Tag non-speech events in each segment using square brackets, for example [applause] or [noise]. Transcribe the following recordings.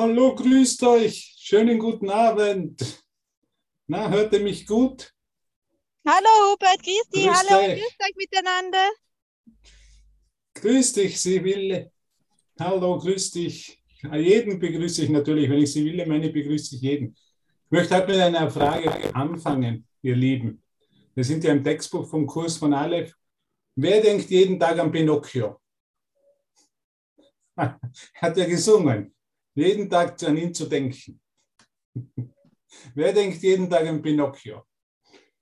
Hallo, grüßt euch. Schönen guten Abend. Na, hört ihr mich gut? Hallo Hubert, grüß dich, Grüß hallo, dich. grüß euch miteinander. Grüß dich, Sibylle. Hallo, grüß dich. Jeden begrüße ich natürlich. Wenn ich Sibylle meine, begrüße ich jeden. Ich möchte heute mit einer Frage anfangen, ihr Lieben. Wir sind ja im Textbuch vom Kurs von Aleph. Wer denkt jeden Tag an Pinocchio? [laughs] Hat er gesungen. Jeden Tag an ihn zu denken. [laughs] Wer denkt jeden Tag an Pinocchio?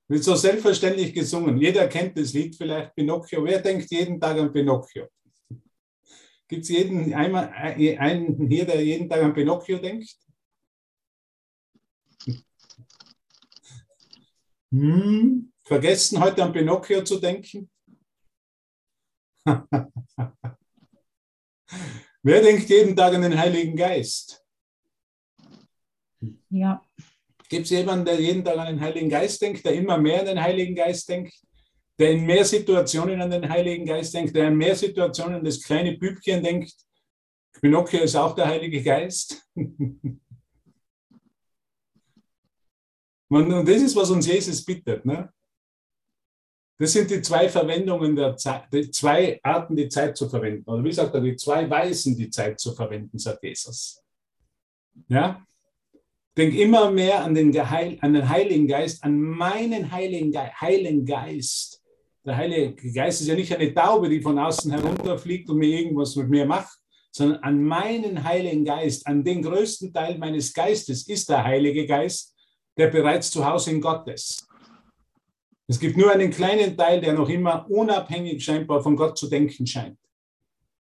Wird so selbstverständlich gesungen. Jeder kennt das Lied vielleicht, Pinocchio. Wer denkt jeden Tag an Pinocchio? Gibt es einen hier, der jeden Tag an Pinocchio denkt? Hm, vergessen heute an Pinocchio zu denken? [laughs] Wer denkt jeden Tag an den Heiligen Geist? Ja, Gibt es jemanden, der jeden Tag an den Heiligen Geist denkt, der immer mehr an den Heiligen Geist denkt, der in mehr Situationen an den Heiligen Geist denkt, der in mehr Situationen an das kleine Bübchen denkt? Pinocchio ist auch der Heilige Geist. [laughs] Und das ist, was uns Jesus bittet. Ne? Das sind die zwei Verwendungen der Zeit, die zwei Arten, die Zeit zu verwenden. Oder wie sagt er, die zwei Weisen, die Zeit zu verwenden, sagt Jesus. Ja? Denk immer mehr an den, Geheil, an den Heiligen Geist, an meinen Heiligen, Ge Heiligen Geist. Der Heilige Geist ist ja nicht eine Taube, die von außen herunterfliegt und mir irgendwas mit mir macht, sondern an meinen Heiligen Geist, an den größten Teil meines Geistes ist der Heilige Geist, der bereits zu Hause in Gott ist. Es gibt nur einen kleinen Teil, der noch immer unabhängig scheinbar von Gott zu denken scheint.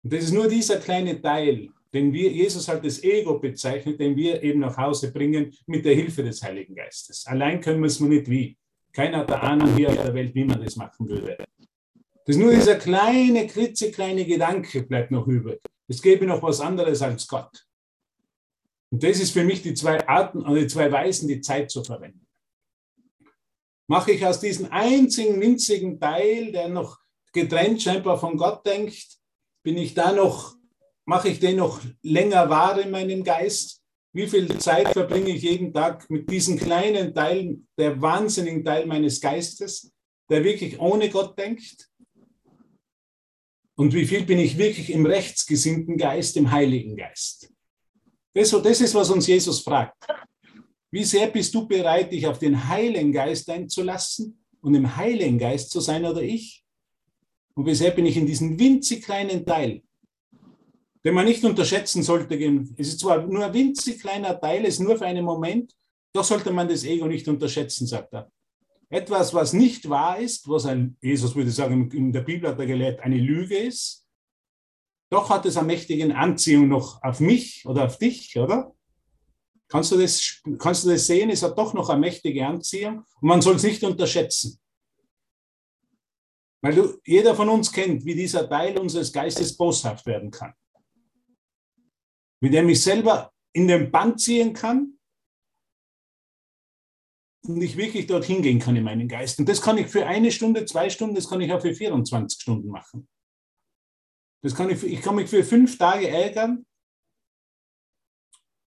Und das ist nur dieser kleine Teil, den wir, Jesus halt das Ego bezeichnet, den wir eben nach Hause bringen mit der Hilfe des Heiligen Geistes. Allein können wir es nur nicht wie. Keiner hat der Ahnung hier auf der Welt, wie man das machen würde. Das ist nur dieser kleine, klitzekleine Gedanke bleibt noch übrig. Es gäbe noch was anderes als Gott. Und das ist für mich die zwei Arten, oder die zwei Weisen, die Zeit zu verwenden. Mache ich aus diesem einzigen winzigen Teil, der noch getrennt scheinbar von Gott denkt, bin ich da noch, mache ich den noch länger wahr in meinem Geist? Wie viel Zeit verbringe ich jeden Tag mit diesem kleinen Teil, der wahnsinnigen Teil meines Geistes, der wirklich ohne Gott denkt? Und wie viel bin ich wirklich im rechtsgesinnten Geist, im Heiligen Geist? Das, das ist, was uns Jesus fragt. Wie sehr bist du bereit, dich auf den Heiligen Geist einzulassen und im Heiligen Geist zu sein oder ich? Und wie sehr bin ich in diesem winzig kleinen Teil, den man nicht unterschätzen sollte? Es ist zwar nur ein winzig kleiner Teil, es ist nur für einen Moment, doch sollte man das Ego nicht unterschätzen, sagt er. Etwas, was nicht wahr ist, was ein, Jesus würde sagen, in der Bibel hat er gelehrt, eine Lüge ist, doch hat es eine mächtige Anziehung noch auf mich oder auf dich, oder? Kannst du, das, kannst du das sehen? Es hat doch noch eine mächtige Anziehung und man soll es nicht unterschätzen. Weil du, jeder von uns kennt, wie dieser Teil unseres Geistes boshaft werden kann. Wie der mich selber in den Band ziehen kann und ich wirklich dorthin gehen kann in meinen Geist. Und das kann ich für eine Stunde, zwei Stunden, das kann ich auch für 24 Stunden machen. Das kann ich, ich kann mich für fünf Tage ärgern.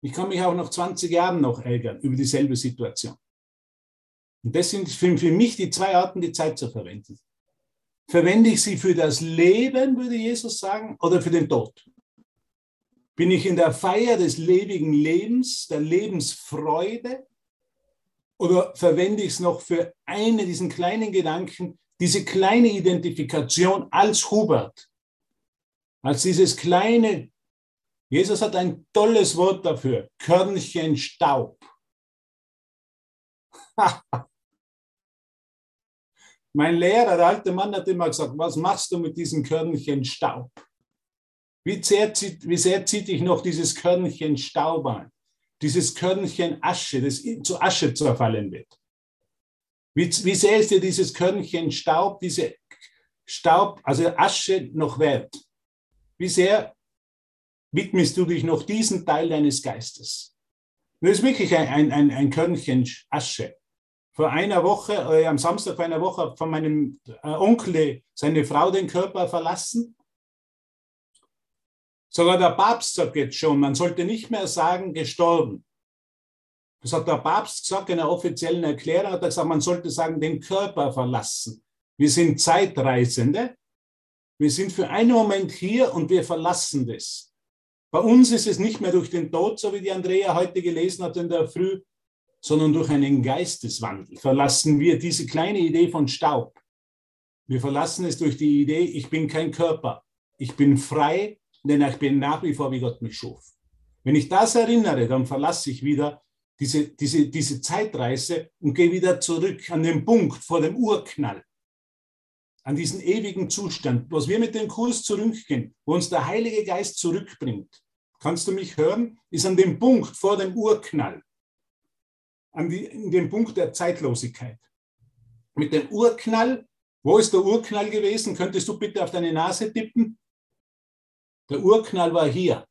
Ich kann mich auch nach 20 Jahren noch ärgern über dieselbe Situation. Und das sind für, mich die zwei Arten, die Zeit zu verwenden. Verwende ich sie für das Leben, würde Jesus sagen, oder für den Tod? Bin ich in der Feier des lebendigen Lebens, der Lebensfreude? Oder verwende ich es noch für einen, diesen kleinen Gedanken, diese kleine Identifikation als Hubert, als dieses kleine, Jesus hat ein tolles Wort dafür, Körnchen Staub. [laughs] mein Lehrer, der alte Mann, hat immer gesagt, was machst du mit diesem Körnchen Staub? Wie sehr, zieht, wie sehr zieht dich noch dieses Körnchen Staub an? Dieses Körnchen Asche, das zu Asche zerfallen wird. Wie, wie sehr ist dir dieses Körnchen Staub, diese Staub, also Asche noch wert? Wie sehr widmest du dich noch diesem Teil deines Geistes? Das ist wirklich ein, ein, ein Körnchen Asche. Vor einer Woche, äh, am Samstag vor einer Woche, von meinem äh, Onkel seine Frau den Körper verlassen. Sogar der Papst sagt jetzt schon, man sollte nicht mehr sagen, gestorben. Das hat der Papst gesagt in einer offiziellen Erklärung, hat er gesagt, man sollte sagen, den Körper verlassen. Wir sind Zeitreisende. Wir sind für einen Moment hier und wir verlassen das. Bei uns ist es nicht mehr durch den Tod, so wie die Andrea heute gelesen hat in der Früh, sondern durch einen Geisteswandel verlassen wir diese kleine Idee von Staub. Wir verlassen es durch die Idee, ich bin kein Körper. Ich bin frei, denn ich bin nach wie vor, wie Gott mich schuf. Wenn ich das erinnere, dann verlasse ich wieder diese, diese, diese Zeitreise und gehe wieder zurück an den Punkt vor dem Urknall an diesen ewigen Zustand, was wir mit dem Kurs zurückgehen, wo uns der Heilige Geist zurückbringt. Kannst du mich hören? Ist an dem Punkt vor dem Urknall, an die, in dem Punkt der Zeitlosigkeit. Mit dem Urknall, wo ist der Urknall gewesen? Könntest du bitte auf deine Nase tippen? Der Urknall war hier.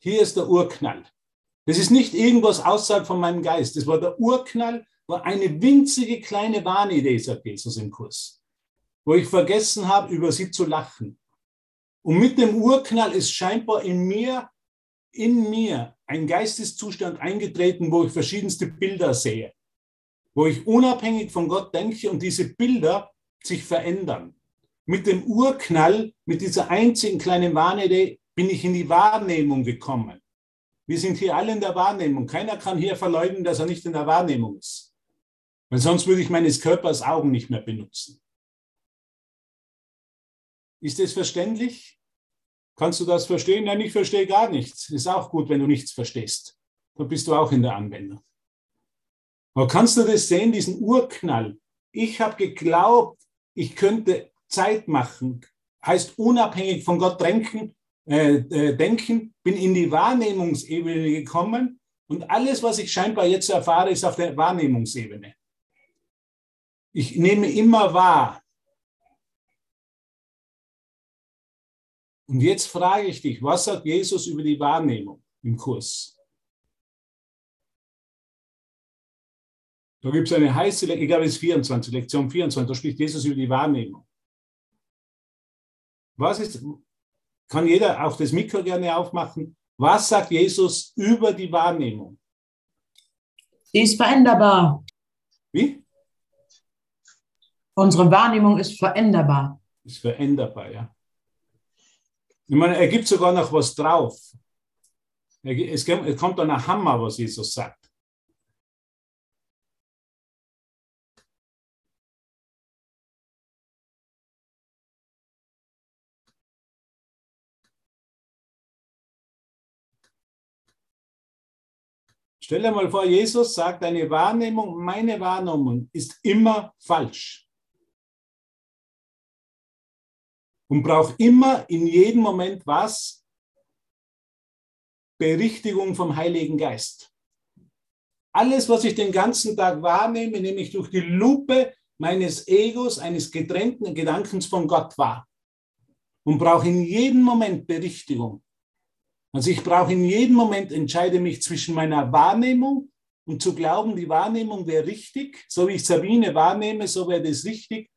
Hier ist der Urknall. Das ist nicht irgendwas außerhalb von meinem Geist. Das war der Urknall, war eine winzige kleine Wahnidee, sagt Jesus im Kurs wo ich vergessen habe, über sie zu lachen. Und mit dem Urknall ist scheinbar in mir, in mir ein Geisteszustand eingetreten, wo ich verschiedenste Bilder sehe, wo ich unabhängig von Gott denke und diese Bilder sich verändern. Mit dem Urknall, mit dieser einzigen kleinen Wahnidee, bin ich in die Wahrnehmung gekommen. Wir sind hier alle in der Wahrnehmung. Keiner kann hier verleugnen, dass er nicht in der Wahrnehmung ist. Weil sonst würde ich meines Körpers Augen nicht mehr benutzen. Ist das verständlich? Kannst du das verstehen? Nein, ich verstehe gar nichts. Ist auch gut, wenn du nichts verstehst. Dann bist du auch in der Anwendung. Aber kannst du das sehen, diesen Urknall? Ich habe geglaubt, ich könnte Zeit machen. Heißt unabhängig von Gott denken, äh, äh, denken, bin in die Wahrnehmungsebene gekommen und alles, was ich scheinbar jetzt erfahre, ist auf der Wahrnehmungsebene. Ich nehme immer wahr, Und jetzt frage ich dich, was sagt Jesus über die Wahrnehmung im Kurs? Da gibt es eine heiße, ich glaube, es ist 24, Lektion 24, da spricht Jesus über die Wahrnehmung. Was ist, kann jeder auch das Mikro gerne aufmachen? Was sagt Jesus über die Wahrnehmung? Sie ist veränderbar. Wie? Unsere Wahrnehmung ist veränderbar. Ist veränderbar, ja. Ich meine, er gibt sogar noch was drauf. Es kommt dann ein Hammer, was Jesus sagt. Stell dir mal vor, Jesus sagt, deine Wahrnehmung, meine Wahrnehmung ist immer falsch. Und braucht immer in jedem Moment was? Berichtigung vom Heiligen Geist. Alles, was ich den ganzen Tag wahrnehme, nehme ich durch die Lupe meines Egos, eines getrennten Gedankens von Gott wahr. Und brauche in jedem Moment Berichtigung. Also ich brauche in jedem Moment, entscheide mich zwischen meiner Wahrnehmung und zu glauben, die Wahrnehmung wäre richtig, so wie ich Sabine wahrnehme, so wäre das richtig,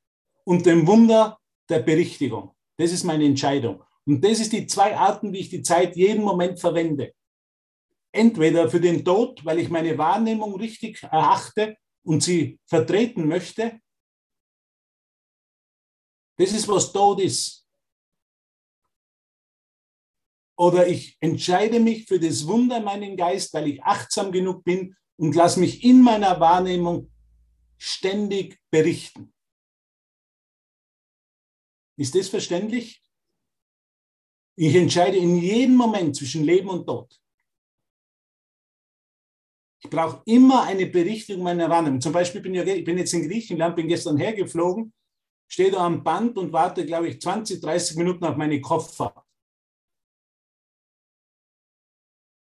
und dem Wunder der Berichtigung. Das ist meine Entscheidung. Und das ist die zwei Arten, wie ich die Zeit jeden Moment verwende. Entweder für den Tod, weil ich meine Wahrnehmung richtig erachte und sie vertreten möchte. Das ist, was Tod ist. Oder ich entscheide mich für das Wunder in meinem Geist, weil ich achtsam genug bin und lasse mich in meiner Wahrnehmung ständig berichten. Ist das verständlich? Ich entscheide in jedem Moment zwischen Leben und Tod. Ich brauche immer eine Berichtigung meiner Wahrnehmung. Zum Beispiel bin ich, bin jetzt in Griechenland, bin gestern hergeflogen, stehe da am Band und warte, glaube ich, 20, 30 Minuten auf meine Koffer.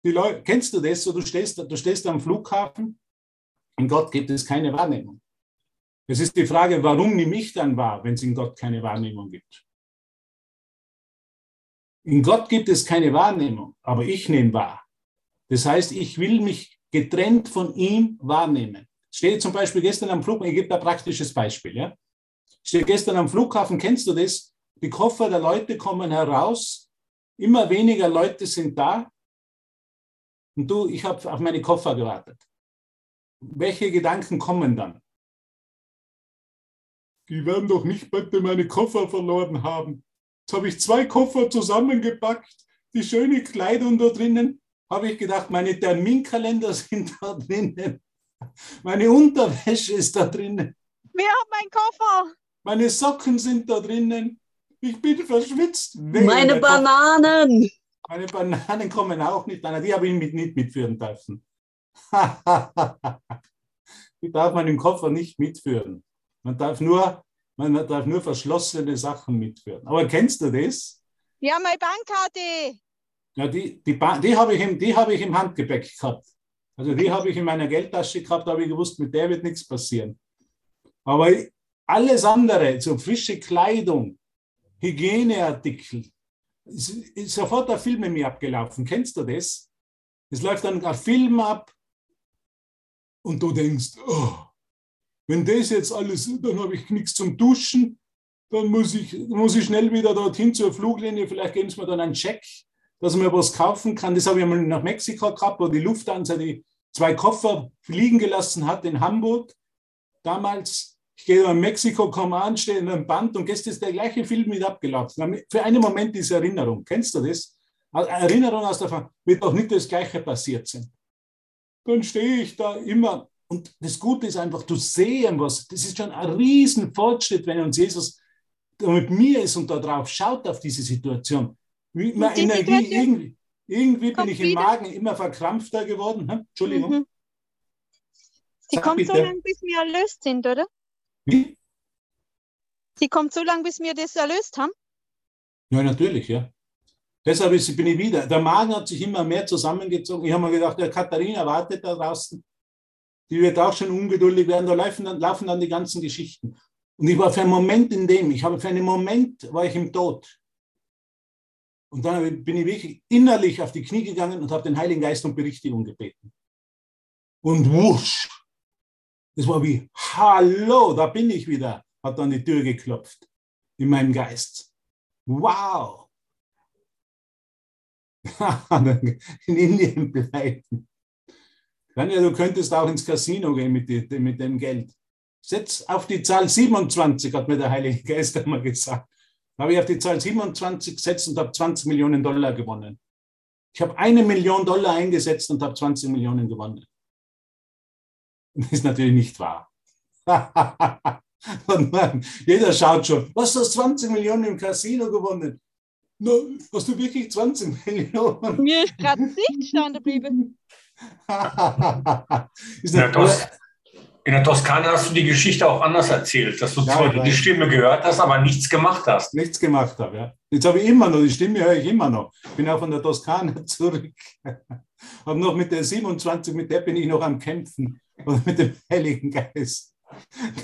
Die Leute, kennst du das? So, du stehst, du stehst am Flughafen, in Gott gibt es keine Wahrnehmung. Es ist die Frage, warum nehme ich dann wahr, wenn es in Gott keine Wahrnehmung gibt? In Gott gibt es keine Wahrnehmung, aber ich nehme wahr. Das heißt, ich will mich getrennt von ihm wahrnehmen. Stehe zum Beispiel gestern am Flughafen, ich gebe da ein praktisches Beispiel. Ja? Stehe gestern am Flughafen, kennst du das? Die Koffer der Leute kommen heraus immer weniger Leute sind da und du, ich habe auf meine Koffer gewartet. Welche Gedanken kommen dann? Die werden doch nicht bitte meine Koffer verloren haben. Jetzt habe ich zwei Koffer zusammengepackt, die schöne Kleidung da drinnen. Habe ich gedacht, meine Terminkalender [laughs] sind da drinnen. Meine Unterwäsche ist da drinnen. Wer hat meinen Koffer? Meine Socken sind da drinnen. Ich bin verschwitzt. Meine Bananen. Meine Bananen kommen auch nicht an. Die habe ich mit, nicht mitführen dürfen. [laughs] die darf man im Koffer nicht mitführen. Man darf nur, man darf nur verschlossene Sachen mitführen. Aber kennst du das? Ja, meine Bankkarte. Ja, die, die, die habe ich, im, die hab ich im Handgepäck gehabt. Also die habe ich in meiner Geldtasche gehabt, da habe ich gewusst, mit der wird nichts passieren. Aber alles andere, so frische Kleidung, Hygieneartikel, ist, ist sofort ein Film mit mir abgelaufen. Kennst du das? Es läuft dann ein Film ab und du denkst, oh, wenn das jetzt alles, dann habe ich nichts zum Duschen, dann muss ich, muss ich schnell wieder dorthin zur Fluglinie, vielleicht geben sie mir dann einen Check, dass man was kaufen kann. Das habe ich mal nach Mexiko gehabt, wo die Lufthansa die zwei Koffer fliegen gelassen hat in Hamburg. Damals, ich gehe in Mexiko, komme an, stehe in einem Band und gestern ist der gleiche Film mit abgelaufen. Für einen Moment diese Erinnerung. Kennst du das? Erinnerung aus der Ver wird doch nicht das Gleiche passiert sein. Dann stehe ich da immer und das Gute ist einfach, du sehen was. Das ist schon ein riesen Fortschritt, wenn uns Jesus mit mir ist und da drauf schaut auf diese Situation. Wie die Energie, irgendwie, irgendwie bin ich im wieder. Magen immer verkrampfter geworden. Hm? Entschuldigung. Mhm. Sie kommt bitte. so lange, bis wir erlöst sind, oder? Wie? Sie kommt so lange, bis wir das erlöst haben? Ja, natürlich, ja. Deshalb bin ich wieder. Der Magen hat sich immer mehr zusammengezogen. Ich habe mir gedacht, der Katharina wartet da draußen. Die wird auch schon ungeduldig werden. Da laufen dann, laufen dann die ganzen Geschichten. Und ich war für einen Moment in dem, ich habe für einen Moment, war ich im Tod. Und dann bin ich wirklich innerlich auf die Knie gegangen und habe den Heiligen Geist um Berichtigung gebeten. Und wusch, das war wie, hallo, da bin ich wieder, hat dann die Tür geklopft in meinem Geist. Wow. [laughs] in Indien bleiben. Tanja, du könntest auch ins Casino gehen mit, die, mit dem Geld. Setz auf die Zahl 27, hat mir der Heilige Geist einmal gesagt. Da habe ich auf die Zahl 27 gesetzt und habe 20 Millionen Dollar gewonnen. Ich habe eine Million Dollar eingesetzt und habe 20 Millionen gewonnen. Das ist natürlich nicht wahr. [laughs] jeder schaut schon, was hast 20 Millionen im Casino gewonnen? Na, hast du wirklich 20 Millionen? Mir ist gerade nicht stehen geblieben. [laughs] ist ja, das, in der Toskana hast du die Geschichte auch anders erzählt, dass du ja, zwar die Stimme gehört hast, aber nichts gemacht hast. Nichts gemacht habe, ja. Jetzt habe ich immer noch, die Stimme höre ich immer noch. Bin auch von der Toskana [laughs] zurück. habe noch mit der 27, mit der bin ich noch am Kämpfen. Oder mit dem Heiligen Geist,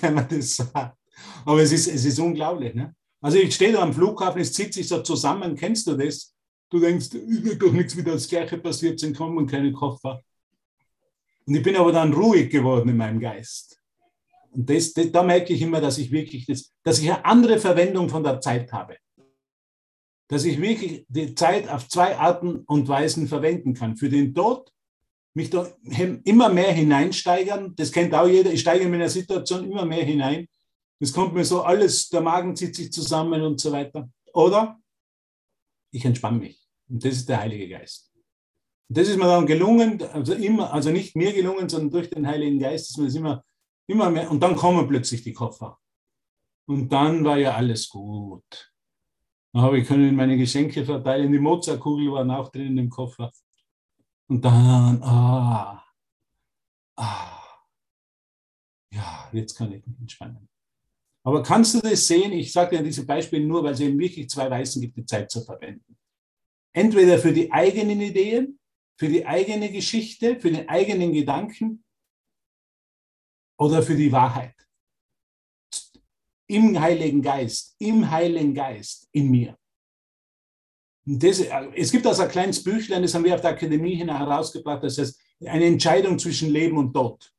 wenn man das sagt. Aber es ist, es ist unglaublich. Ne? Also ich stehe da am Flughafen, es zieht sich so zusammen, kennst du das? Du denkst, es wird doch nichts wieder das Gleiche passiert sind, kommen keine Koffer. Und ich bin aber dann ruhig geworden in meinem Geist. Und das, das, da merke ich immer, dass ich wirklich das, dass ich eine andere Verwendung von der Zeit habe. Dass ich wirklich die Zeit auf zwei Arten und Weisen verwenden kann. Für den Tod, mich da immer mehr hineinsteigern. Das kennt auch jeder. Ich steige in meiner Situation immer mehr hinein. Es kommt mir so alles, der Magen zieht sich zusammen und so weiter. Oder ich entspanne mich. Und das ist der Heilige Geist. Und das ist mir dann gelungen, also immer, also nicht mir gelungen, sondern durch den Heiligen Geist ist mir das immer, immer mehr. Und dann kommen plötzlich die Koffer. Und dann war ja alles gut. Dann habe ich können meine Geschenke verteilen. Die Mozartkugel waren auch drin im Koffer. Und dann, ah, ah, ja, jetzt kann ich mich entspannen. Aber kannst du das sehen? Ich sage dir diese Beispiele nur, weil es eben wirklich zwei Weisen gibt, die Zeit zu verwenden. Entweder für die eigenen Ideen für die eigene Geschichte, für den eigenen Gedanken oder für die Wahrheit. Im Heiligen Geist, im Heiligen Geist, in mir. Das, es gibt also ein kleines Büchlein, das haben wir auf der Akademie hin herausgebracht, das heißt eine Entscheidung zwischen Leben und Tod.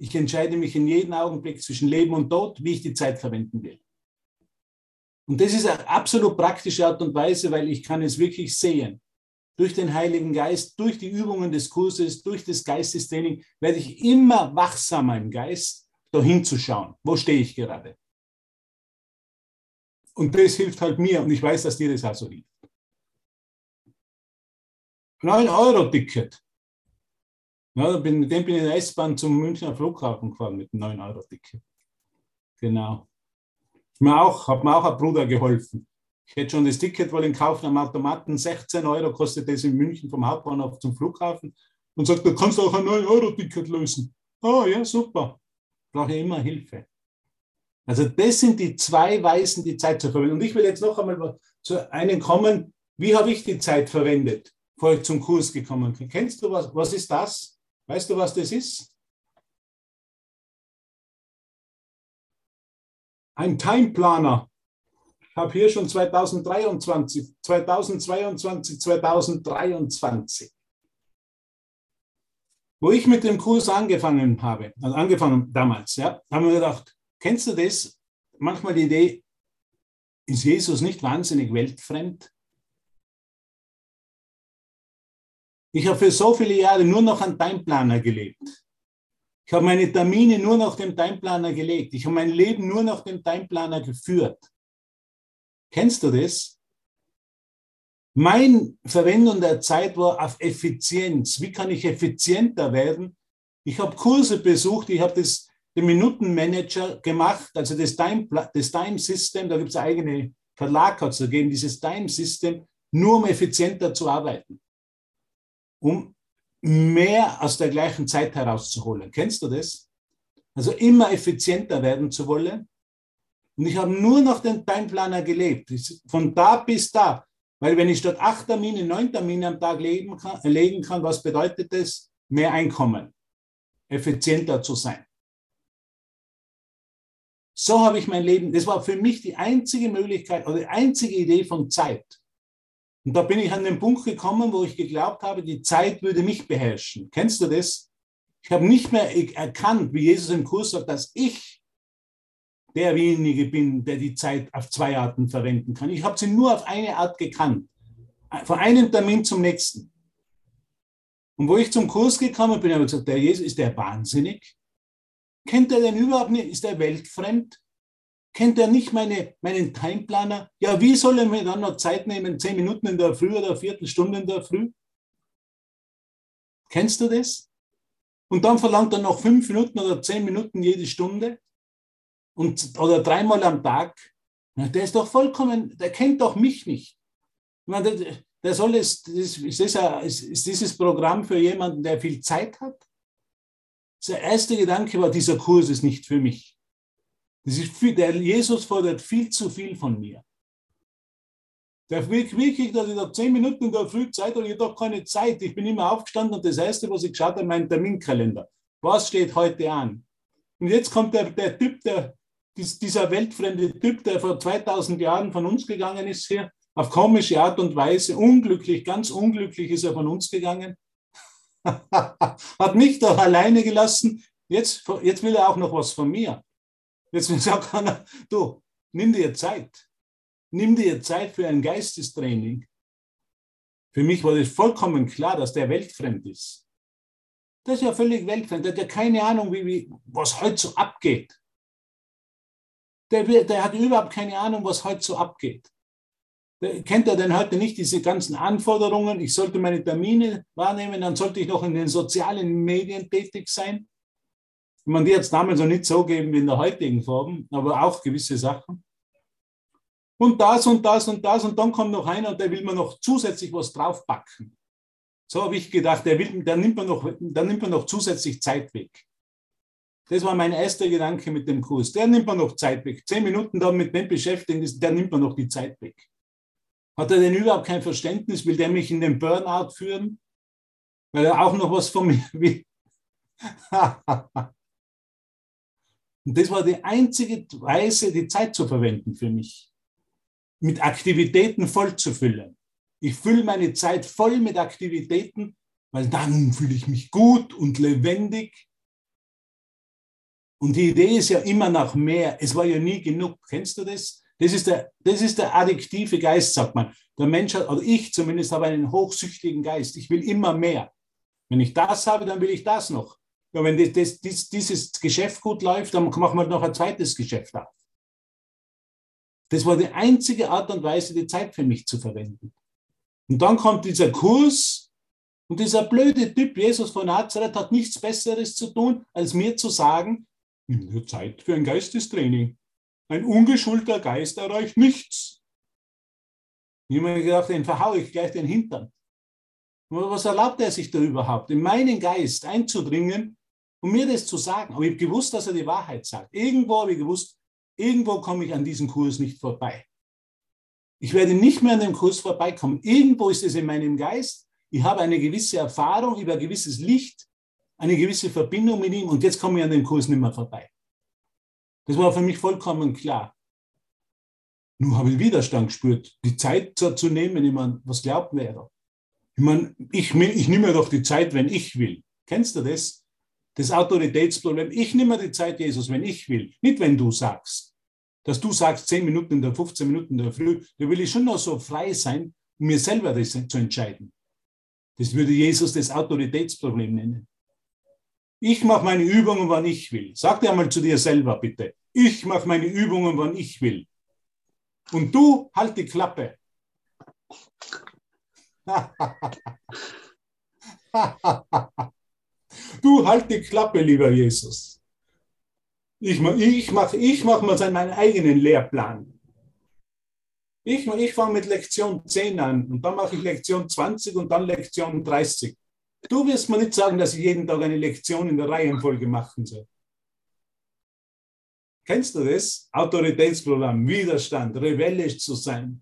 Ich entscheide mich in jedem Augenblick zwischen Leben und Tod, wie ich die Zeit verwenden will. Und das ist eine absolut praktische Art und Weise, weil ich kann es wirklich sehen. Durch den Heiligen Geist, durch die Übungen des Kurses, durch das Geistestraining werde ich immer wachsamer im Geist, da hinzuschauen. Wo stehe ich gerade? Und das hilft halt mir und ich weiß, dass dir das auch so hilft. 9-Euro-Ticket. Ja, bin, mit dem bin ich in der S-Bahn zum Münchner Flughafen gefahren mit dem 9-Euro-Ticket. Genau. Mir auch, hat mir auch ein Bruder geholfen. Ich hätte schon das Ticket wollen kaufen am Automaten. 16 Euro kostet das in München vom Hauptbahnhof zum Flughafen. Und sagt, du kannst auch ein 9-Euro-Ticket lösen. Oh ja, super. Brauche ich immer Hilfe. Also das sind die zwei Weisen, die Zeit zu verwenden. Und ich will jetzt noch einmal zu einem kommen. Wie habe ich die Zeit verwendet, bevor ich zum Kurs gekommen bin? Kennst du was? Was ist das? Weißt du, was das ist? Ein Timeplaner. Ich habe hier schon 2023, 2022, 2023. Wo ich mit dem Kurs angefangen habe, also angefangen damals, ja, haben wir gedacht, kennst du das? Manchmal die Idee, ist Jesus nicht wahnsinnig weltfremd? Ich habe für so viele Jahre nur noch an Timeplaner gelebt. Ich habe meine Termine nur nach dem Timeplaner gelegt. Ich habe mein Leben nur nach dem Timeplaner geführt. Kennst du das? Mein Verwendung der Zeit war auf Effizienz. Wie kann ich effizienter werden? Ich habe Kurse besucht, ich habe das, den Minutenmanager gemacht, also das Time, das Time System, da gibt es eigene Verlag hat es gegeben, dieses Time System, nur um effizienter zu arbeiten um mehr aus der gleichen Zeit herauszuholen. Kennst du das? Also immer effizienter werden zu wollen. Und ich habe nur noch den Timeplaner gelebt, von da bis da. Weil wenn ich statt acht Termine neun Termine am Tag legen kann, legen kann, was bedeutet das? Mehr Einkommen, effizienter zu sein. So habe ich mein Leben, das war für mich die einzige Möglichkeit oder die einzige Idee von Zeit. Und da bin ich an den Punkt gekommen, wo ich geglaubt habe, die Zeit würde mich beherrschen. Kennst du das? Ich habe nicht mehr erkannt, wie Jesus im Kurs sagt, dass ich derjenige bin, der die Zeit auf zwei Arten verwenden kann. Ich habe sie nur auf eine Art gekannt. Von einem Termin zum nächsten. Und wo ich zum Kurs gekommen bin, habe ich gesagt, der Jesus, ist der wahnsinnig? Kennt er denn überhaupt nicht? Ist er weltfremd? Kennt er nicht meine, meinen Timeplaner? Ja, wie soll er mir dann noch Zeit nehmen, zehn Minuten in der Früh oder eine Viertelstunde in der Früh? Kennst du das? Und dann verlangt er noch fünf Minuten oder zehn Minuten jede Stunde und, oder dreimal am Tag. Der ist doch vollkommen, der kennt doch mich nicht. Meine, der, der soll es, ist, ist, ist, ist dieses Programm für jemanden, der viel Zeit hat? Der erste Gedanke war, dieser Kurs ist nicht für mich. Der Jesus fordert viel zu viel von mir. Der will wirklich, dass ich da zehn Minuten in der Früh Zeit habe, ich habe keine Zeit. Ich bin immer aufgestanden und das Erste, was ich geschaut habe, mein Terminkalender. Was steht heute an? Und jetzt kommt der, der Typ, der, dieser weltfremde Typ, der vor 2000 Jahren von uns gegangen ist hier, auf komische Art und Weise, unglücklich, ganz unglücklich ist er von uns gegangen, [laughs] hat mich doch alleine gelassen. Jetzt, jetzt will er auch noch was von mir. Jetzt sagt einer, du, nimm dir Zeit. Nimm dir Zeit für ein Geistestraining. Für mich war es vollkommen klar, dass der weltfremd ist. Das ist ja völlig weltfremd. Der hat ja keine Ahnung, wie, wie, was heute so abgeht. Der, der hat überhaupt keine Ahnung, was heute so abgeht. Der, kennt er denn heute nicht diese ganzen Anforderungen? Ich sollte meine Termine wahrnehmen, dann sollte ich noch in den sozialen Medien tätig sein man die jetzt damals noch nicht so geben wie in der heutigen Form, aber auch gewisse Sachen. Und das und das und das und dann kommt noch einer der will mir noch zusätzlich was draufpacken. So habe ich gedacht, der, will, der, nimmt mir noch, der nimmt mir noch zusätzlich Zeit weg. Das war mein erster Gedanke mit dem Kurs. Der nimmt mir noch Zeit weg. Zehn Minuten da mit dem beschäftigen, der nimmt mir noch die Zeit weg. Hat er denn überhaupt kein Verständnis? Will der mich in den Burnout führen? Weil er auch noch was von mir [laughs] will. Und das war die einzige Weise, die Zeit zu verwenden für mich. Mit Aktivitäten voll zu füllen. Ich fülle meine Zeit voll mit Aktivitäten, weil dann fühle ich mich gut und lebendig. Und die Idee ist ja immer nach mehr. Es war ja nie genug. Kennst du das? Das ist der, das ist der addiktive Geist, sagt man. Der Mensch hat, oder ich zumindest habe einen hochsüchtigen Geist. Ich will immer mehr. Wenn ich das habe, dann will ich das noch. Ja, wenn das, das, das, dieses Geschäft gut läuft, dann machen wir noch ein zweites Geschäft auf. Das war die einzige Art und Weise, die Zeit für mich zu verwenden. Und dann kommt dieser Kurs und dieser blöde Typ, Jesus von Nazareth, hat nichts Besseres zu tun, als mir zu sagen, nimm nur Zeit für ein Geistestraining. Ein ungeschulter Geist erreicht nichts. Ich habe mir gedacht, den verhaue ich gleich den Hintern. Was erlaubt er sich da überhaupt, in meinen Geist einzudringen und mir das zu sagen? Aber ich habe gewusst, dass er die Wahrheit sagt. Irgendwo habe ich gewusst, irgendwo komme ich an diesem Kurs nicht vorbei. Ich werde nicht mehr an dem Kurs vorbeikommen. Irgendwo ist es in meinem Geist. Ich habe eine gewisse Erfahrung über ein gewisses Licht, eine gewisse Verbindung mit ihm und jetzt komme ich an dem Kurs nicht mehr vorbei. Das war für mich vollkommen klar. Nun habe ich Widerstand gespürt, die Zeit zu nehmen. Ich meine, was glaubt wer da? Ich meine, ich, ich nehme doch die Zeit, wenn ich will. Kennst du das? Das Autoritätsproblem. Ich nehme die Zeit, Jesus, wenn ich will. Nicht, wenn du sagst. Dass du sagst, 10 Minuten in der 15 Minuten in der Früh, da will ich schon noch so frei sein, um mir selber das zu entscheiden. Das würde Jesus das Autoritätsproblem nennen. Ich mache meine Übungen, wann ich will. Sag dir einmal zu dir selber, bitte. Ich mache meine Übungen, wann ich will. Und du halt die Klappe. [laughs] [laughs] du halt die Klappe, lieber Jesus. Ich, ich mache ich mach mal meinen eigenen Lehrplan. Ich, ich fange mit Lektion 10 an und dann mache ich Lektion 20 und dann Lektion 30. Du wirst mir nicht sagen, dass ich jeden Tag eine Lektion in der Reihenfolge machen soll. Kennst du das? Autoritätsprogramm, Widerstand, rebellisch zu sein.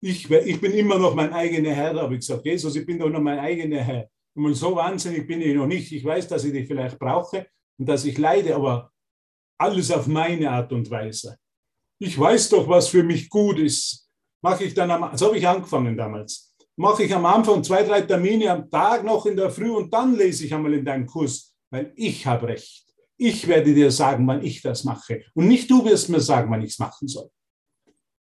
Ich, ich bin immer noch mein eigener Herr, habe ich gesagt. Jesus, ich bin doch noch mein eigener Herr. Und so wahnsinnig bin ich noch nicht. Ich weiß, dass ich dich vielleicht brauche und dass ich leide, aber alles auf meine Art und Weise. Ich weiß doch, was für mich gut ist. Mache ich dann am, so habe ich angefangen damals mache ich am Anfang zwei, drei Termine am Tag noch in der Früh und dann lese ich einmal in deinen Kurs, weil ich habe recht. Ich werde dir sagen, wann ich das mache. Und nicht du wirst mir sagen, wann ich es machen soll.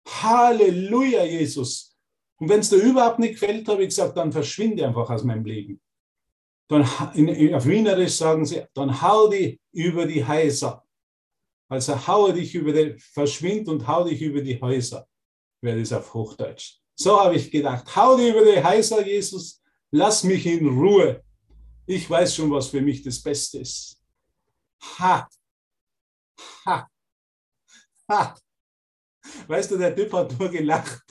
Halleluja, Jesus. Und wenn es dir überhaupt nicht gefällt, habe ich gesagt, dann verschwinde einfach aus meinem Leben. Dann, in, auf Wienerisch sagen sie, dann hau die über die Häuser. Also haue dich über die, verschwind und hau dich über die Häuser, wäre das auf Hochdeutsch. So habe ich gedacht, hau dir über die Heißer, Jesus, lass mich in Ruhe. Ich weiß schon, was für mich das Beste ist. Ha, ha, ha. Weißt du, der Typ hat nur gelacht.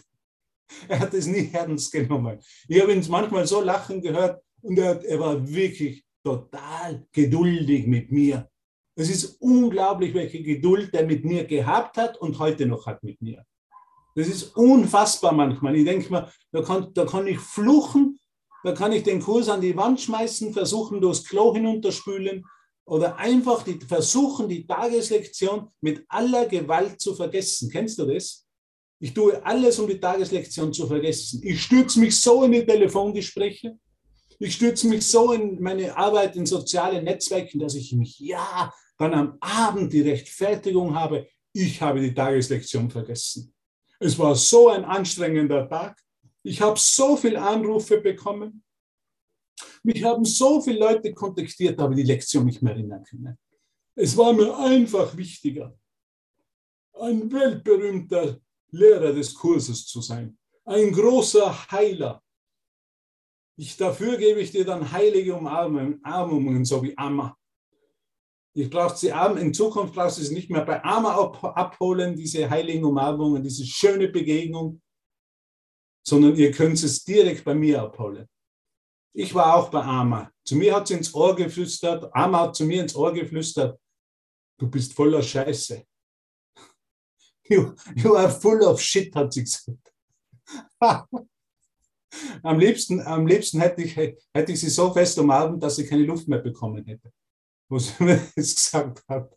Er hat es nie ernst genommen. Ich habe ihn manchmal so lachen gehört und er, er war wirklich total geduldig mit mir. Es ist unglaublich, welche Geduld er mit mir gehabt hat und heute noch hat mit mir. Das ist unfassbar manchmal. Ich denke mal, da kann, da kann ich fluchen, da kann ich den Kurs an die Wand schmeißen, versuchen, durchs Klo hinunterspülen oder einfach die, versuchen, die Tageslektion mit aller Gewalt zu vergessen. Kennst du das? Ich tue alles, um die Tageslektion zu vergessen. Ich stürze mich so in die Telefongespräche. Ich stürze mich so in meine Arbeit in sozialen Netzwerken, dass ich mich ja dann am Abend die Rechtfertigung habe, ich habe die Tageslektion vergessen. Es war so ein anstrengender Tag. Ich habe so viele Anrufe bekommen. Mich haben so viele Leute kontaktiert, aber die Lektion nicht mehr erinnern können. Es war mir einfach wichtiger, ein weltberühmter Lehrer des Kurses zu sein, ein großer Heiler. Ich, dafür gebe ich dir dann heilige Umarmungen, so wie Amma. Ich brauche sie in Zukunft brauchst du sie nicht mehr bei Arma abholen, diese heiligen Umarmungen, diese schöne Begegnung, sondern ihr könnt es direkt bei mir abholen. Ich war auch bei Arma. Zu mir hat sie ins Ohr geflüstert, Arma hat zu mir ins Ohr geflüstert, du bist voller Scheiße. [laughs] You, you are full of shit, hat sie gesagt. [laughs] am, liebsten, am liebsten hätte ich, hätte ich sie so fest umarmt, dass sie keine Luft mehr bekommen hätte was mir [laughs] jetzt gesagt hat.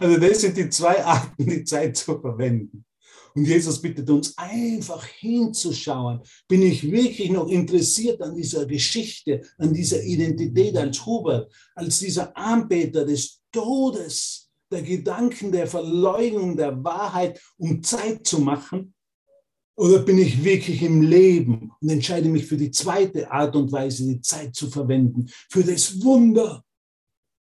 also das sind die zwei Arten, die Zeit zu verwenden. Und Jesus bittet uns einfach hinzuschauen. Bin ich wirklich noch interessiert an dieser Geschichte, an dieser Identität als Hubert, als dieser Anbeter des Todes, der Gedanken der Verleugnung der Wahrheit, um Zeit zu machen? Oder bin ich wirklich im Leben und entscheide mich für die zweite Art und Weise, die Zeit zu verwenden, für das Wunder?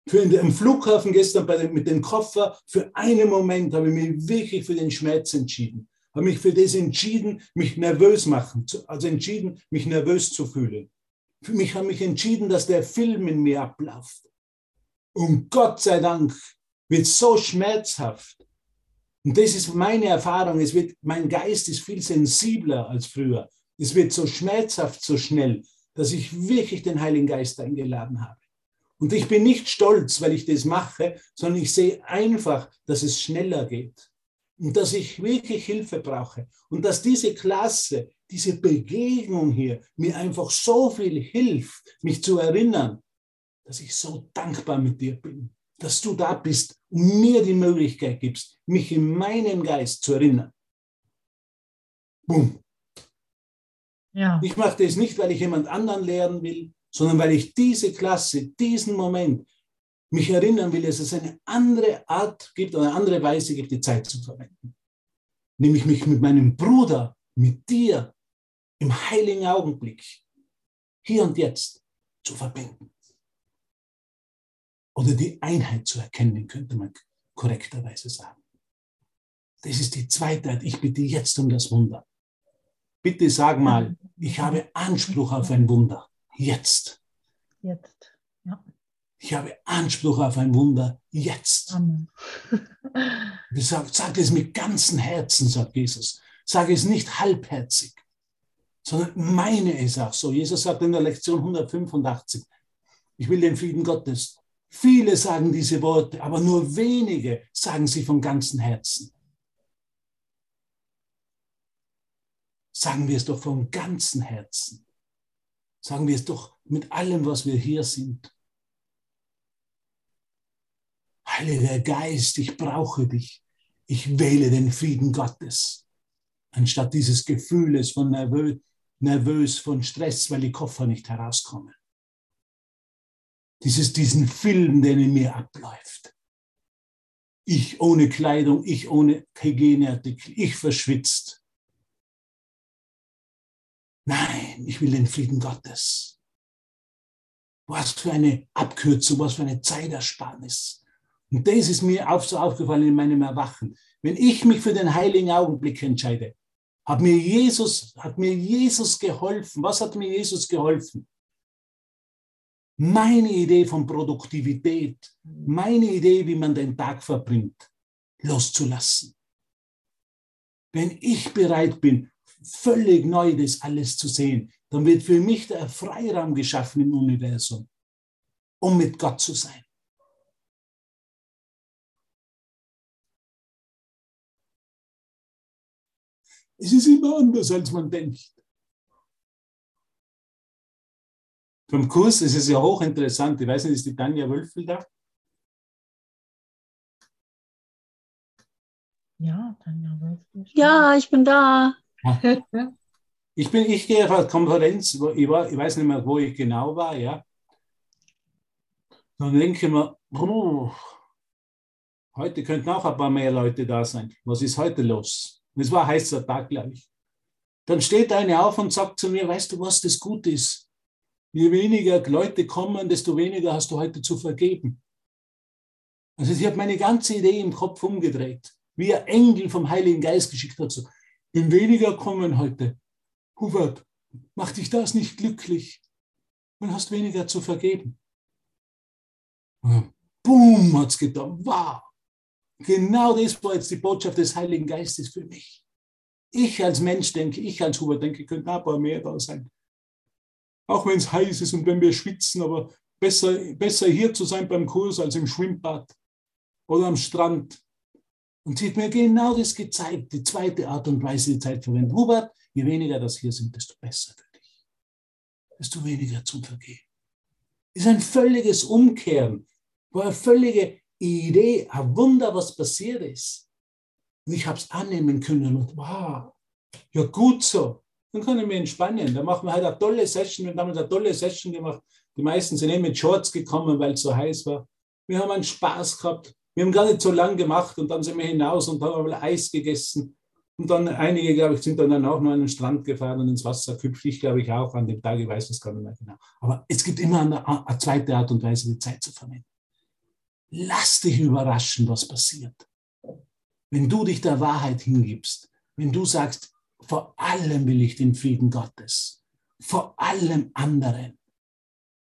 Für den Flughafen gestern dem, mit dem Koffer, für einen Moment habe ich mich wirklich für den Schmerz entschieden. Habe mich für das entschieden, mich nervös machen, also entschieden, mich nervös zu fühlen. Für mich habe ich entschieden, dass der Film in mir abläuft. Und Gott sei Dank wird so schmerzhaft, und das ist meine Erfahrung. Es wird, mein Geist ist viel sensibler als früher. Es wird so schmerzhaft, so schnell, dass ich wirklich den Heiligen Geist eingeladen habe. Und ich bin nicht stolz, weil ich das mache, sondern ich sehe einfach, dass es schneller geht und dass ich wirklich Hilfe brauche und dass diese Klasse, diese Begegnung hier mir einfach so viel hilft, mich zu erinnern, dass ich so dankbar mit dir bin dass du da bist und mir die Möglichkeit gibst, mich in meinem Geist zu erinnern. Boom. Ja. Ich mache das nicht, weil ich jemand anderen lehren will, sondern weil ich diese Klasse, diesen Moment mich erinnern will, dass es eine andere Art gibt eine andere Weise gibt, die Zeit zu verwenden. Nämlich mich mit meinem Bruder, mit dir im heiligen Augenblick, hier und jetzt zu verbinden oder die Einheit zu erkennen, könnte man korrekterweise sagen. Das ist die zweite Art. Ich bitte jetzt um das Wunder. Bitte sag mal, ich habe Anspruch auf ein Wunder. Jetzt. Jetzt, ja. Ich habe Anspruch auf ein Wunder. Jetzt. Amen. sag, sag es mit ganzem Herzen, sagt Jesus. Sag es nicht halbherzig, sondern meine es auch so. Jesus sagt in der Lektion 185, ich will den Frieden Gottes, Viele sagen diese Worte, aber nur wenige sagen sie von ganzem Herzen. Sagen wir es doch von ganzem Herzen. Sagen wir es doch mit allem, was wir hier sind. Heiliger Geist, ich brauche dich. Ich wähle den Frieden Gottes. Anstatt dieses Gefühles von nervös, nervös, von Stress, weil die Koffer nicht herauskommen. Dieses, diesen Film, der in mir abläuft. Ich ohne Kleidung, ich ohne Hygieneartikel, ich verschwitzt. Nein, ich will den Frieden Gottes. Was für eine Abkürzung, was für eine Zeitersparnis. Und das ist mir auch so aufgefallen in meinem Erwachen. Wenn ich mich für den heiligen Augenblick entscheide, hat mir Jesus, hat mir Jesus geholfen. Was hat mir Jesus geholfen? Meine Idee von Produktivität, meine Idee, wie man den Tag verbringt, loszulassen. Wenn ich bereit bin, völlig neu das alles zu sehen, dann wird für mich der Freiraum geschaffen im Universum, um mit Gott zu sein. Es ist immer anders, als man denkt. Vom Kurs ist es ja hochinteressant. Ich weiß nicht, ist die Tanja Wölfel da? Ja, Tanja Wölfel. Ja, ich bin da. [laughs] Ich, bin, ich gehe auf eine Konferenz, wo ich, war, ich weiß nicht mehr, wo ich genau war, ja. Dann denke ich mir, oh, heute könnten auch ein paar mehr Leute da sein. Was ist heute los? Es war ein heißer Tag, glaube ich. Dann steht eine auf und sagt zu mir, weißt du, was das Gute ist? Je weniger Leute kommen, desto weniger hast du heute zu vergeben. Also ich habe meine ganze Idee im Kopf umgedreht, wie ein Engel vom Heiligen Geist geschickt hat. So, wenn weniger kommen heute, Hubert, macht dich das nicht glücklich? Dann hast weniger zu vergeben. Boom, hat es getan. Wow. Genau das war jetzt die Botschaft des Heiligen Geistes für mich. Ich als Mensch denke, ich als Hubert denke, könnte ein paar mehr da sein auch wenn es heiß ist und wenn wir schwitzen, aber besser, besser hier zu sein beim Kurs als im Schwimmbad oder am Strand. Und sie hat mir genau das gezeigt, die zweite Art und Weise, die Zeit verwenden. Hubert, je weniger das hier sind, desto besser für dich. Desto weniger zum Vergehen. Ist ein völliges Umkehren, war eine völlige Idee, ein Wunder, was passiert ist. Und ich habe es annehmen können und wow, ja gut so dann kann ich mich entspannen. Da machen wir halt eine tolle Session. Wir haben eine tolle Session gemacht. Die meisten sind eh mit Shorts gekommen, weil es so heiß war. Wir haben einen Spaß gehabt. Wir haben gar nicht so lang gemacht und dann sind wir hinaus und haben mal Eis gegessen. Und dann einige, glaube ich, sind dann auch nur an den Strand gefahren und ins Wasser gehüpft. Ich glaube ich auch an dem Tag, ich weiß das gar nicht mehr genau. Aber es gibt immer eine, eine zweite Art und Weise, die Zeit zu verwenden. Lass dich überraschen, was passiert. Wenn du dich der Wahrheit hingibst, wenn du sagst, vor allem will ich den Frieden Gottes, vor allem anderen,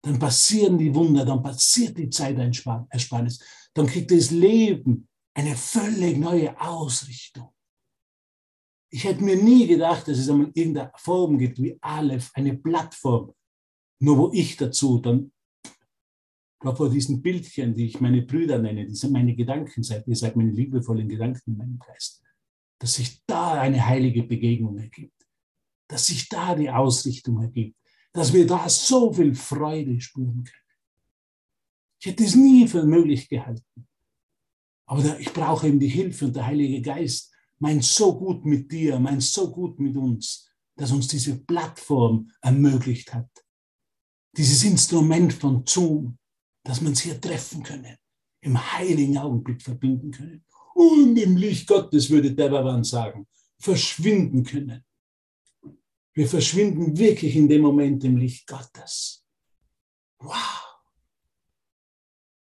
dann passieren die Wunder, dann passiert die Zeitersparnis, dann kriegt das Leben eine völlig neue Ausrichtung. Ich hätte mir nie gedacht, dass es einmal irgendeine Form gibt wie Aleph, eine Plattform, nur wo ich dazu dann vor diesen Bildchen, die ich meine Brüder nenne, die sind meine Gedanken, ihr seid meine liebevollen Gedanken in meinem Geist, dass sich da eine heilige Begegnung ergibt, dass sich da die Ausrichtung ergibt, dass wir da so viel Freude spüren können. Ich hätte es nie für möglich gehalten. Aber ich brauche eben die Hilfe und der Heilige Geist meint so gut mit dir, meint so gut mit uns, dass uns diese Plattform ermöglicht hat. Dieses Instrument von Zoom, dass wir uns hier treffen können, im heiligen Augenblick verbinden können und im Licht Gottes, würde Devavan sagen, verschwinden können. Wir verschwinden wirklich in dem Moment im Licht Gottes. Wow.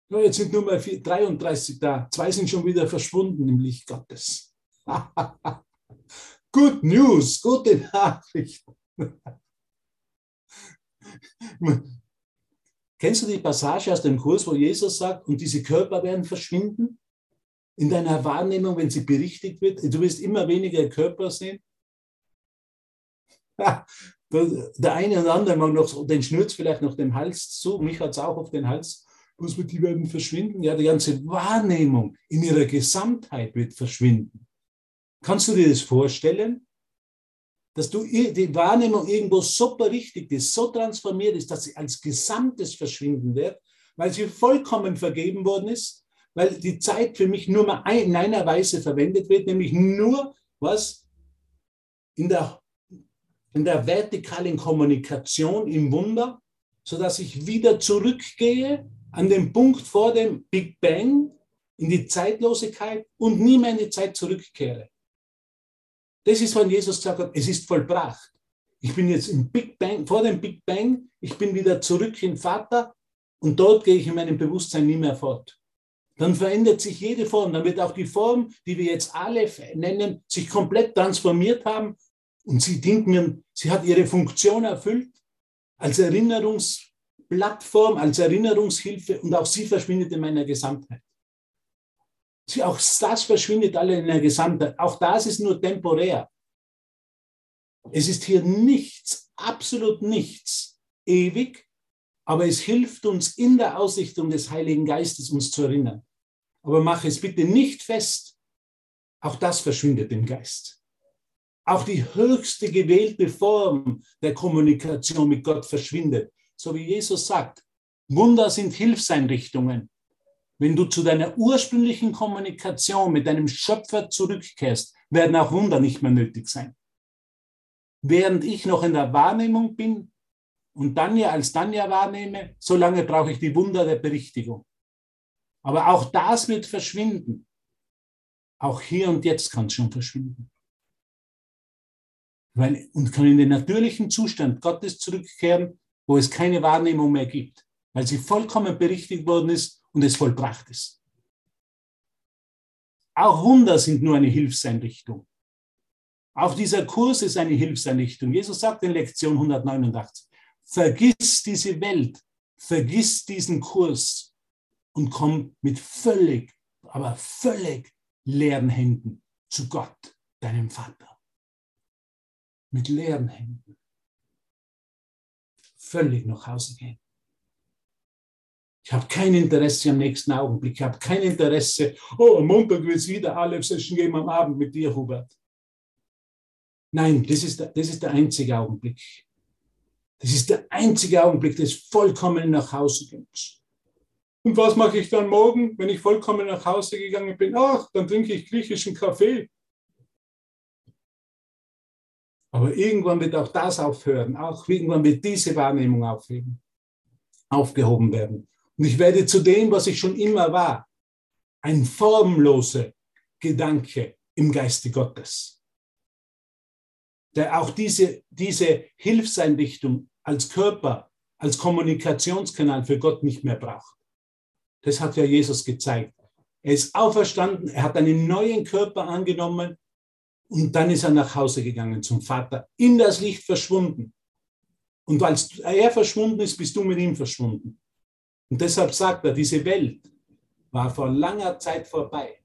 Ja, jetzt sind nur mal 33 da. Zwei sind schon wieder verschwunden im Licht Gottes. [laughs] Good News, gute Nachrichten. [laughs] Kennst du die Passage aus dem Kurs, wo Jesus sagt, und diese Körper werden verschwinden? In deiner Wahrnehmung, wenn sie berichtigt wird, du wirst immer weniger Körper sehen. Der eine oder andere mag noch den Schnürz vielleicht noch dem Hals zu, mich hat es auch auf den Hals, man die werden verschwinden. Ja, die ganze Wahrnehmung in ihrer Gesamtheit wird verschwinden. Kannst du dir das vorstellen? Dass du die Wahrnehmung irgendwo so berichtigt ist, so transformiert ist, dass sie als Gesamtes verschwinden wird, weil sie vollkommen vergeben worden ist, weil die Zeit für mich nur mal in einer Weise verwendet wird, nämlich nur was in der in der vertikalen Kommunikation im Wunder, sodass ich wieder zurückgehe an den Punkt vor dem Big Bang in die Zeitlosigkeit und nie mehr in die Zeit zurückkehre. Das ist, wann Jesus gesagt hat, es ist vollbracht. Ich bin jetzt im Big Bang, vor dem Big Bang, ich bin wieder zurück in Vater und dort gehe ich in meinem Bewusstsein nie mehr fort. Dann verändert sich jede Form, dann wird auch die Form, die wir jetzt alle nennen, sich komplett transformiert haben und sie dient mir, sie hat ihre Funktion erfüllt als Erinnerungsplattform, als Erinnerungshilfe und auch sie verschwindet in meiner Gesamtheit. Sie, auch das verschwindet alle in der Gesamtheit. Auch das ist nur temporär. Es ist hier nichts, absolut nichts ewig, aber es hilft uns in der Ausrichtung des Heiligen Geistes, uns zu erinnern. Aber mache es bitte nicht fest. Auch das verschwindet im Geist. Auch die höchste gewählte Form der Kommunikation mit Gott verschwindet. So wie Jesus sagt, Wunder sind Hilfseinrichtungen. Wenn du zu deiner ursprünglichen Kommunikation mit deinem Schöpfer zurückkehrst, werden auch Wunder nicht mehr nötig sein. Während ich noch in der Wahrnehmung bin und dann ja als dann ja wahrnehme, solange brauche ich die Wunder der Berichtigung. Aber auch das wird verschwinden. Auch hier und jetzt kann es schon verschwinden weil, und kann in den natürlichen Zustand Gottes zurückkehren, wo es keine Wahrnehmung mehr gibt, weil sie vollkommen berichtigt worden ist und es vollbracht ist. Auch Wunder sind nur eine Hilfseinrichtung. Auch dieser Kurs ist eine Hilfseinrichtung. Jesus sagt in Lektion 189, vergiss diese Welt, vergiss diesen Kurs und komm mit völlig, aber völlig leeren Händen zu Gott, deinem Vater mit leeren Händen völlig nach Hause gehen. Ich habe kein Interesse am nächsten Augenblick. Ich habe kein Interesse, oh, am Montag wird es wieder Aleph-Session geben am Abend mit dir, Hubert. Nein, das ist, der, das ist der einzige Augenblick. Das ist der einzige Augenblick des vollkommen nach Hause gehens. Und was mache ich dann morgen, wenn ich vollkommen nach Hause gegangen bin? Ach, dann trinke ich griechischen Kaffee. Aber irgendwann wird auch das aufhören. Auch irgendwann wird diese Wahrnehmung aufheben, aufgehoben werden. Und ich werde zu dem, was ich schon immer war. ein formloser Gedanke im Geiste Gottes, der auch diese, diese Hilfseinrichtung als Körper, als Kommunikationskanal für Gott nicht mehr braucht. Das hat ja Jesus gezeigt. Er ist auferstanden, er hat einen neuen Körper angenommen und dann ist er nach Hause gegangen zum Vater, in das Licht verschwunden. Und als er verschwunden ist, bist du mit ihm verschwunden. Und deshalb sagt er, diese Welt war vor langer Zeit vorbei.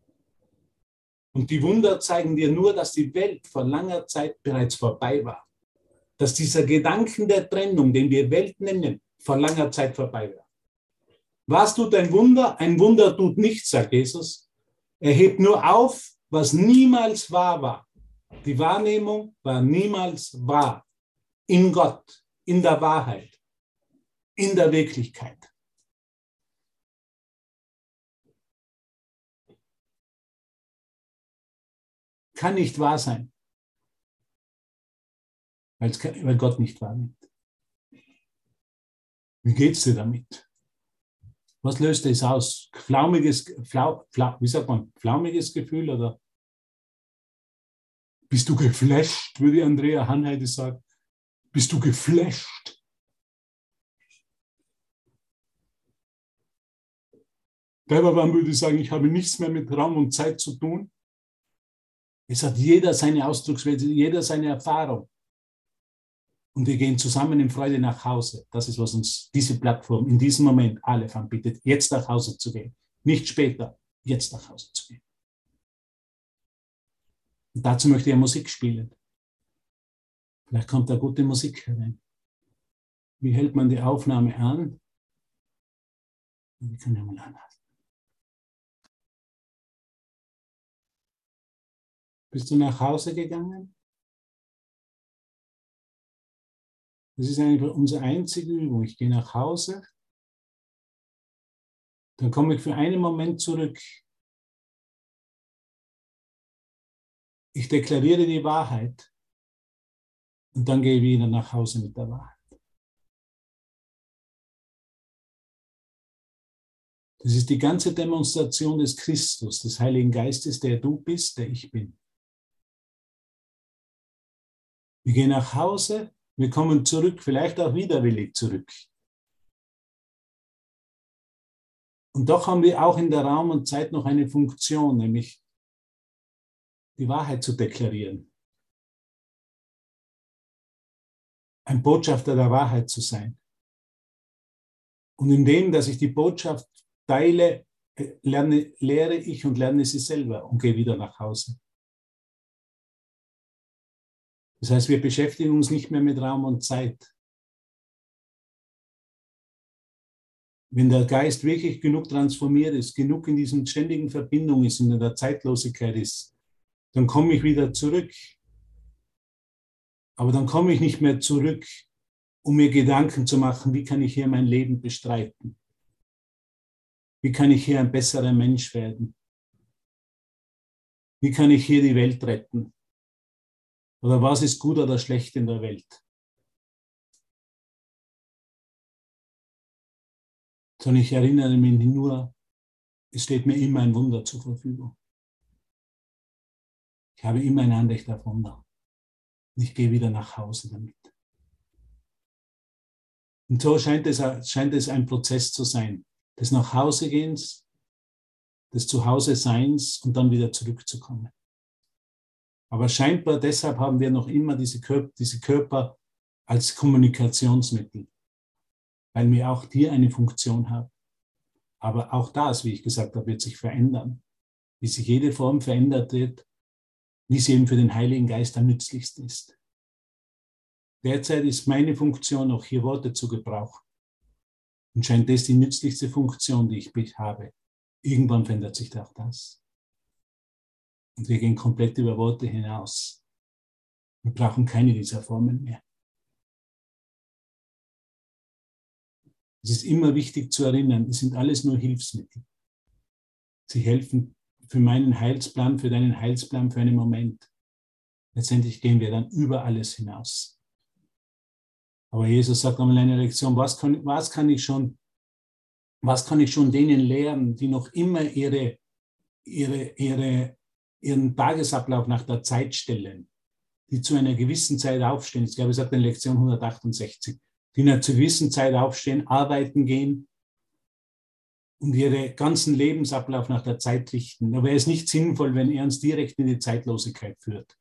Und die Wunder zeigen dir nur, dass die Welt vor langer Zeit bereits vorbei war. Dass dieser Gedanken der Trennung, den wir Welt nennen, vor langer Zeit vorbei war. Was tut ein Wunder? Ein Wunder tut nichts, sagt Jesus. Er hebt nur auf, was niemals wahr war. Die Wahrnehmung war niemals wahr. In Gott, in der Wahrheit, in der Wirklichkeit. Kann nicht wahr sein, weil Gott nicht wahrnimmt. Wie geht's dir damit? Was löst es aus? Flaumiges, flau, flau, wie sagt man, flaumiges Gefühl oder bist du geflasht, würde Andrea Hanheide sagen. Bist du geflasht? Berbermann würde sagen, ich habe nichts mehr mit Raum und Zeit zu tun. Es hat jeder seine Ausdrucksweise, jeder seine Erfahrung. Und wir gehen zusammen in Freude nach Hause. Das ist, was uns diese Plattform in diesem Moment alle anbietet, jetzt nach Hause zu gehen. Nicht später, jetzt nach Hause zu gehen. Und dazu möchte er Musik spielen. Vielleicht kommt da gute Musik herein. Wie hält man die Aufnahme an? Wir können ja mal anhalten. Bist du nach Hause gegangen? Das ist eigentlich unsere einzige Übung. Ich gehe nach Hause, dann komme ich für einen Moment zurück. Ich deklariere die Wahrheit und dann gehe ich wieder nach Hause mit der Wahrheit. Das ist die ganze Demonstration des Christus, des Heiligen Geistes, der du bist, der ich bin. Wir gehen nach Hause, wir kommen zurück, vielleicht auch widerwillig zurück. Und doch haben wir auch in der Raum und Zeit noch eine Funktion, nämlich die Wahrheit zu deklarieren. Ein Botschafter der Wahrheit zu sein. Und indem, dass ich die Botschaft teile, lerne, lehre ich und lerne sie selber und gehe wieder nach Hause. Das heißt, wir beschäftigen uns nicht mehr mit Raum und Zeit. Wenn der Geist wirklich genug transformiert ist, genug in diesen ständigen Verbindungen ist und in der Zeitlosigkeit ist, dann komme ich wieder zurück. Aber dann komme ich nicht mehr zurück, um mir Gedanken zu machen, wie kann ich hier mein Leben bestreiten? Wie kann ich hier ein besserer Mensch werden? Wie kann ich hier die Welt retten? Oder was ist gut oder schlecht in der Welt? Sondern ich erinnere mich nur, es steht mir immer ein Wunder zur Verfügung. Ich habe immer ein Anrecht auf Wunder. Und ich gehe wieder nach Hause damit. Und so scheint es, scheint es ein Prozess zu sein, des Nachhausegehens, des Zuhause-Seins und dann wieder zurückzukommen. Aber scheinbar deshalb haben wir noch immer diese Körper, diese Körper als Kommunikationsmittel, weil wir auch die eine Funktion haben. Aber auch das, wie ich gesagt habe, wird sich verändern. Wie sich jede Form verändert wird, wie sie eben für den Heiligen Geist am nützlichsten ist. Derzeit ist meine Funktion, auch hier Worte zu gebrauchen. Und scheint das die nützlichste Funktion, die ich habe. Irgendwann verändert sich auch das. Und wir gehen komplett über Worte hinaus. Wir brauchen keine dieser Formen mehr. Es ist immer wichtig zu erinnern, es sind alles nur Hilfsmittel. Sie helfen für meinen Heilsplan, für deinen Heilsplan für einen Moment. Letztendlich gehen wir dann über alles hinaus. Aber Jesus sagt einmal eine Lektion, was kann, was kann ich schon, was kann ich schon denen lehren, die noch immer ihre ihre, ihre, ihren Tagesablauf nach der Zeit stellen, die zu einer gewissen Zeit aufstehen, ich glaube, es hat in Lektion 168, die einer zu gewissen Zeit aufstehen, arbeiten gehen und ihre ganzen Lebensablauf nach der Zeit richten. Aber es ist nicht sinnvoll, wenn er uns direkt in die Zeitlosigkeit führt,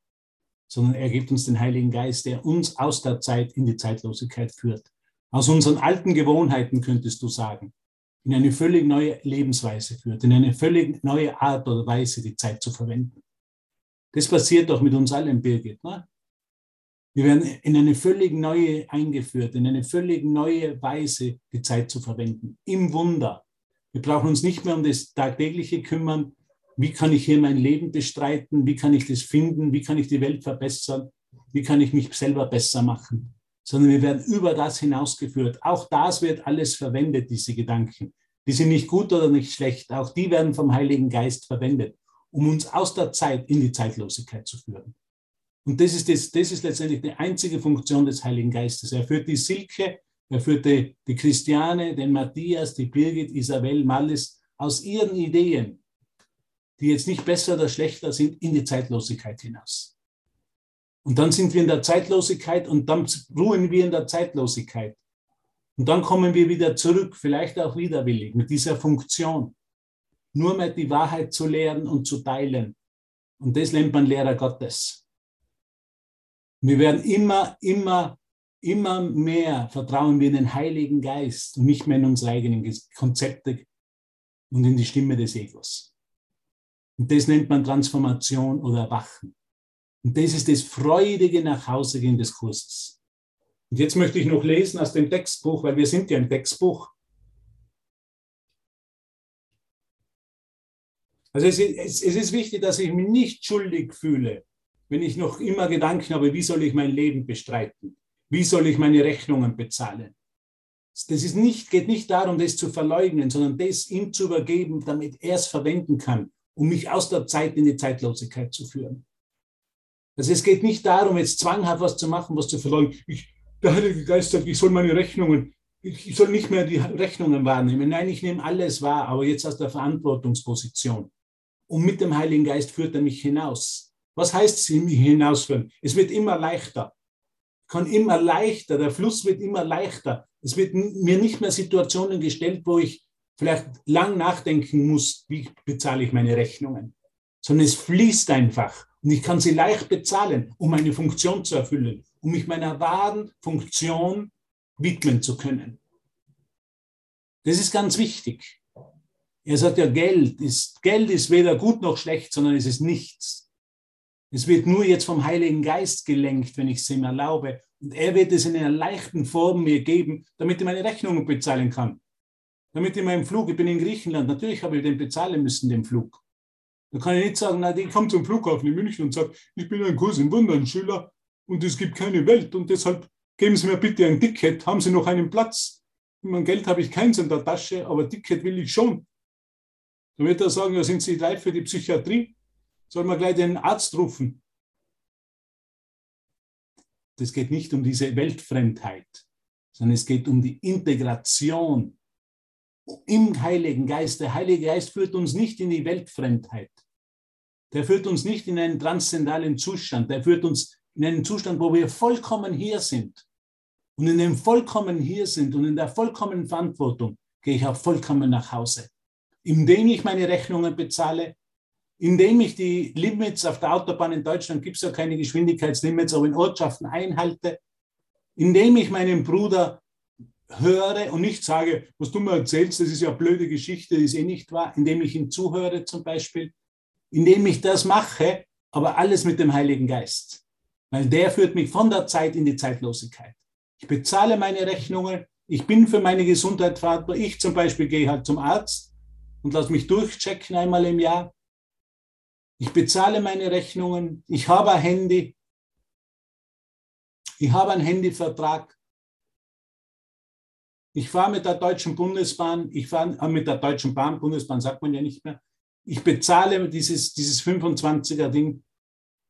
sondern er gibt uns den Heiligen Geist, der uns aus der Zeit in die Zeitlosigkeit führt. Aus unseren alten Gewohnheiten könntest du sagen, in eine völlig neue Lebensweise führt, in eine völlig neue Art oder Weise die Zeit zu verwenden. Das passiert doch mit uns allen, Birgit. Ne? Wir werden in eine völlig neue eingeführt, in eine völlig neue Weise die Zeit zu verwenden. Im Wunder. Wir brauchen uns nicht mehr um das Tagtägliche kümmern. Wie kann ich hier mein Leben bestreiten? Wie kann ich das finden? Wie kann ich die Welt verbessern? Wie kann ich mich selber besser machen? Sondern wir werden über das hinausgeführt. Auch das wird alles verwendet, diese Gedanken. Die sind nicht gut oder nicht schlecht. Auch die werden vom Heiligen Geist verwendet, um uns aus der Zeit in die Zeitlosigkeit zu führen. Und das ist, das, das ist letztendlich die einzige Funktion des Heiligen Geistes. Er führt die Silke er führte die Christiane, den Matthias, die Birgit, Isabel, Mallis aus ihren Ideen, die jetzt nicht besser oder schlechter sind, in die Zeitlosigkeit hinaus. Und dann sind wir in der Zeitlosigkeit und dann ruhen wir in der Zeitlosigkeit. Und dann kommen wir wieder zurück, vielleicht auch widerwillig, mit dieser Funktion. Nur mehr die Wahrheit zu lehren und zu teilen. Und das nennt man Lehrer Gottes. Wir werden immer, immer immer mehr vertrauen wir in den Heiligen Geist und nicht mehr in unsere eigenen Konzepte und in die Stimme des Egos. Und das nennt man Transformation oder Erwachen. Und das ist das freudige Nachhausegehen des Kurses. Und jetzt möchte ich noch lesen aus dem Textbuch, weil wir sind ja im Textbuch. Also es ist, es ist wichtig, dass ich mich nicht schuldig fühle, wenn ich noch immer Gedanken habe, wie soll ich mein Leben bestreiten. Wie soll ich meine Rechnungen bezahlen? Das ist nicht, geht nicht darum, das zu verleugnen, sondern das ihm zu übergeben, damit er es verwenden kann, um mich aus der Zeit in die Zeitlosigkeit zu führen. Also es geht nicht darum, jetzt zwanghaft was zu machen, was zu verleugnen. Ich, der Heilige Geist sagt, ich soll meine Rechnungen, ich soll nicht mehr die Rechnungen wahrnehmen. Nein, ich nehme alles wahr, aber jetzt aus der Verantwortungsposition. Und mit dem Heiligen Geist führt er mich hinaus. Was heißt sie mich hinausführen? Es wird immer leichter kann immer leichter, der Fluss wird immer leichter. Es wird mir nicht mehr Situationen gestellt, wo ich vielleicht lang nachdenken muss, wie bezahle ich meine Rechnungen, sondern es fließt einfach und ich kann sie leicht bezahlen, um meine Funktion zu erfüllen, um mich meiner wahren Funktion widmen zu können. Das ist ganz wichtig. Er sagt ja, Geld ist, Geld ist weder gut noch schlecht, sondern es ist nichts. Es wird nur jetzt vom Heiligen Geist gelenkt, wenn ich es ihm erlaube. Und er wird es in einer leichten Form mir geben, damit ich meine Rechnungen bezahlen kann. Damit ich meinen Flug, ich bin in Griechenland, natürlich habe ich den bezahlen müssen, den Flug. Da kann ich nicht sagen, na, ich komme zum Flughafen in München und sage, ich bin ein Kurs im Wundern Schüler und es gibt keine Welt und deshalb geben Sie mir bitte ein Ticket, haben Sie noch einen Platz? Mein Geld habe ich keins in der Tasche, aber Ticket will ich schon. Dann wird er sagen, ja, sind Sie leid für die Psychiatrie? soll man gleich den Arzt rufen. Es geht nicht um diese Weltfremdheit, sondern es geht um die Integration im Heiligen Geist. Der Heilige Geist führt uns nicht in die Weltfremdheit. Der führt uns nicht in einen transzendalen Zustand. Der führt uns in einen Zustand, wo wir vollkommen hier sind. Und in dem vollkommen hier sind und in der vollkommenen Verantwortung gehe ich auch vollkommen nach Hause. Indem ich meine Rechnungen bezahle, indem ich die Limits auf der Autobahn in Deutschland gibt es ja keine Geschwindigkeitslimits, aber in Ortschaften einhalte, indem ich meinen Bruder höre und nicht sage, was du mir erzählst, das ist ja blöde Geschichte, das ist eh nicht wahr, indem ich ihm zuhöre zum Beispiel, indem ich das mache, aber alles mit dem Heiligen Geist, weil der führt mich von der Zeit in die Zeitlosigkeit. Ich bezahle meine Rechnungen, ich bin für meine Gesundheit verantwortlich. Ich zum Beispiel gehe halt zum Arzt und lasse mich durchchecken einmal im Jahr ich bezahle meine Rechnungen. Ich habe ein Handy. Ich habe einen Handyvertrag. Ich fahre mit der Deutschen Bundesbahn. Ich fahre mit der Deutschen Bahn. Bundesbahn sagt man ja nicht mehr. Ich bezahle dieses, dieses 25er Ding.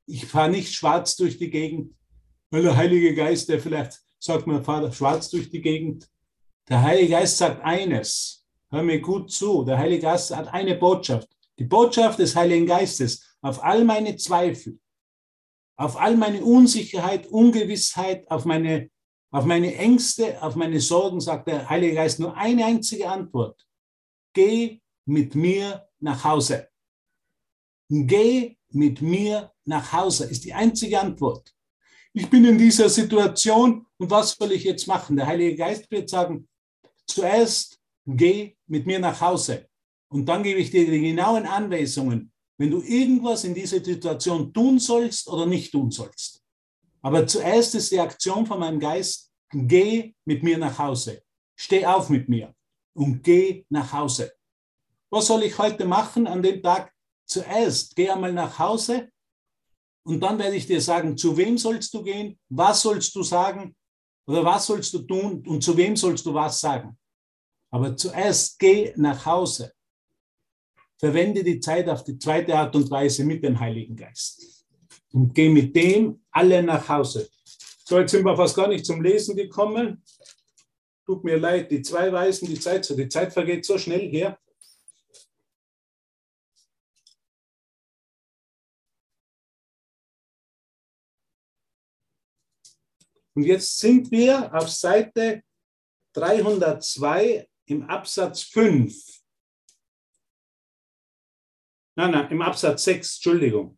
Ich fahre nicht schwarz durch die Gegend, weil der Heilige Geist, der vielleicht sagt, man fahrt schwarz durch die Gegend. Der Heilige Geist sagt eines. Hör mir gut zu. Der Heilige Geist hat eine Botschaft. Die Botschaft des Heiligen Geistes auf all meine Zweifel, auf all meine Unsicherheit, Ungewissheit, auf meine, auf meine Ängste, auf meine Sorgen, sagt der Heilige Geist nur eine einzige Antwort. Geh mit mir nach Hause. Geh mit mir nach Hause ist die einzige Antwort. Ich bin in dieser Situation und was soll ich jetzt machen? Der Heilige Geist wird sagen, zuerst geh mit mir nach Hause und dann gebe ich dir die genauen Anweisungen, wenn du irgendwas in dieser Situation tun sollst oder nicht tun sollst. Aber zuerst ist die Aktion von meinem Geist, geh mit mir nach Hause. Steh auf mit mir und geh nach Hause. Was soll ich heute machen an dem Tag? Zuerst geh einmal nach Hause und dann werde ich dir sagen, zu wem sollst du gehen, was sollst du sagen oder was sollst du tun und zu wem sollst du was sagen. Aber zuerst geh nach Hause. Verwende die Zeit auf die zweite Art und Weise mit dem Heiligen Geist. Und geh mit dem alle nach Hause. So, jetzt sind wir fast gar nicht zum Lesen gekommen. Tut mir leid, die zwei Weisen, die Zeit, die Zeit vergeht so schnell her. Und jetzt sind wir auf Seite 302 im Absatz 5. Nein, nein, im Absatz 6, Entschuldigung.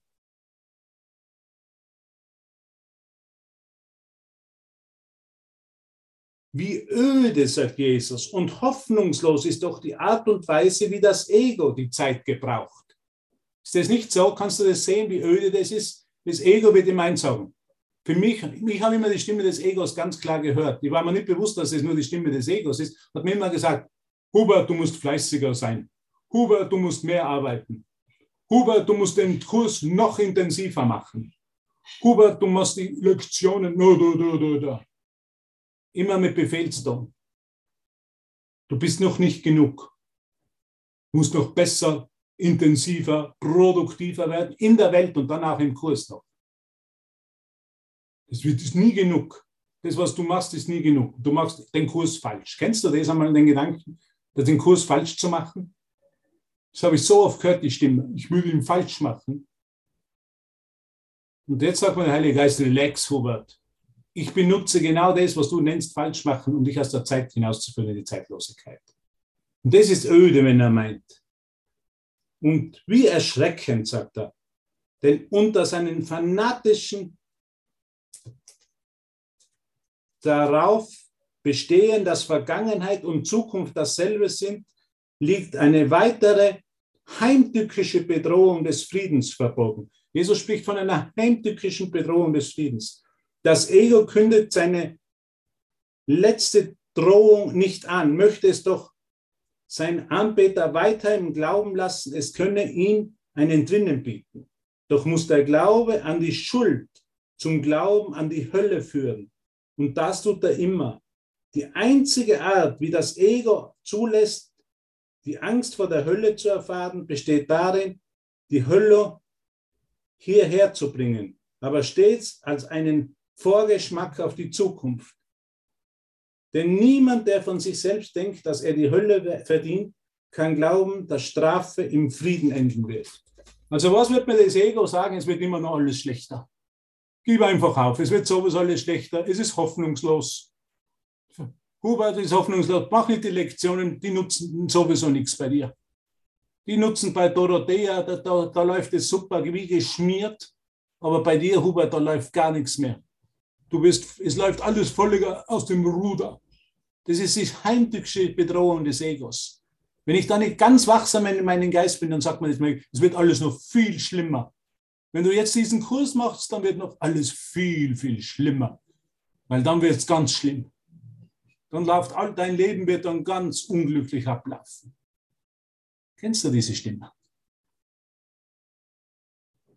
Wie öde, sagt Jesus, und hoffnungslos ist doch die Art und Weise, wie das Ego die Zeit gebraucht. Ist das nicht so? Kannst du das sehen, wie öde das ist? Das Ego wird ihm sagen. Für mich, ich habe immer die Stimme des Egos ganz klar gehört. Ich war mir nicht bewusst, dass es nur die Stimme des Egos ist. Hat mir immer gesagt, Hubert, du musst fleißiger sein. Hubert, du musst mehr arbeiten. Hubert, du musst den Kurs noch intensiver machen. Hubert, du musst die Lektionen, no, no, no, no, no. Immer mit Befehlston. Du bist noch nicht genug. Du musst noch besser, intensiver, produktiver werden in der Welt und dann auch im Kurs noch. Das wird ist nie genug. Das, was du machst, ist nie genug. Du machst den Kurs falsch. Kennst du das einmal, den Gedanken, den Kurs falsch zu machen? Das habe ich so oft gehört, die Stimme. Ich würde ihn falsch machen. Und jetzt sagt mir der Heilige Geist, relax, Hubert ich benutze genau das, was du nennst, falsch machen, um dich aus der Zeit hinauszuführen in die Zeitlosigkeit. Und das ist öde, wenn er meint. Und wie erschreckend, sagt er, denn unter seinen fanatischen darauf bestehen, dass Vergangenheit und Zukunft dasselbe sind, liegt eine weitere heimtückische Bedrohung des Friedens verborgen. Jesus spricht von einer heimtückischen Bedrohung des Friedens. Das Ego kündet seine letzte Drohung nicht an, möchte es doch sein Anbeter weiterhin glauben lassen, es könne ihn ein Entrinnen bieten. Doch muss der Glaube an die Schuld zum Glauben an die Hölle führen. Und das tut er immer. Die einzige Art, wie das Ego zulässt, die Angst vor der Hölle zu erfahren, besteht darin, die Hölle hierher zu bringen, aber stets als einen Vorgeschmack auf die Zukunft. Denn niemand, der von sich selbst denkt, dass er die Hölle verdient, kann glauben, dass Strafe im Frieden enden wird. Also was wird mir das Ego sagen? Es wird immer noch alles schlechter. Gib einfach auf, es wird sowieso alles schlechter, es ist hoffnungslos. Hubert ist hoffnungslos, mach nicht die Lektionen, die nutzen sowieso nichts bei dir. Die nutzen bei Dorothea, da, da, da läuft es super wie geschmiert, aber bei dir, Hubert, da läuft gar nichts mehr. Du bist, es läuft alles völlig aus dem Ruder. Das ist die heimtückische Bedrohung des Egos. Wenn ich da nicht ganz wachsam in meinem Geist bin, dann sagt man, es wird alles noch viel schlimmer. Wenn du jetzt diesen Kurs machst, dann wird noch alles viel, viel schlimmer. Weil dann wird es ganz schlimm. Dann läuft all dein Leben wird dann ganz unglücklich ablaufen. Kennst du diese Stimme?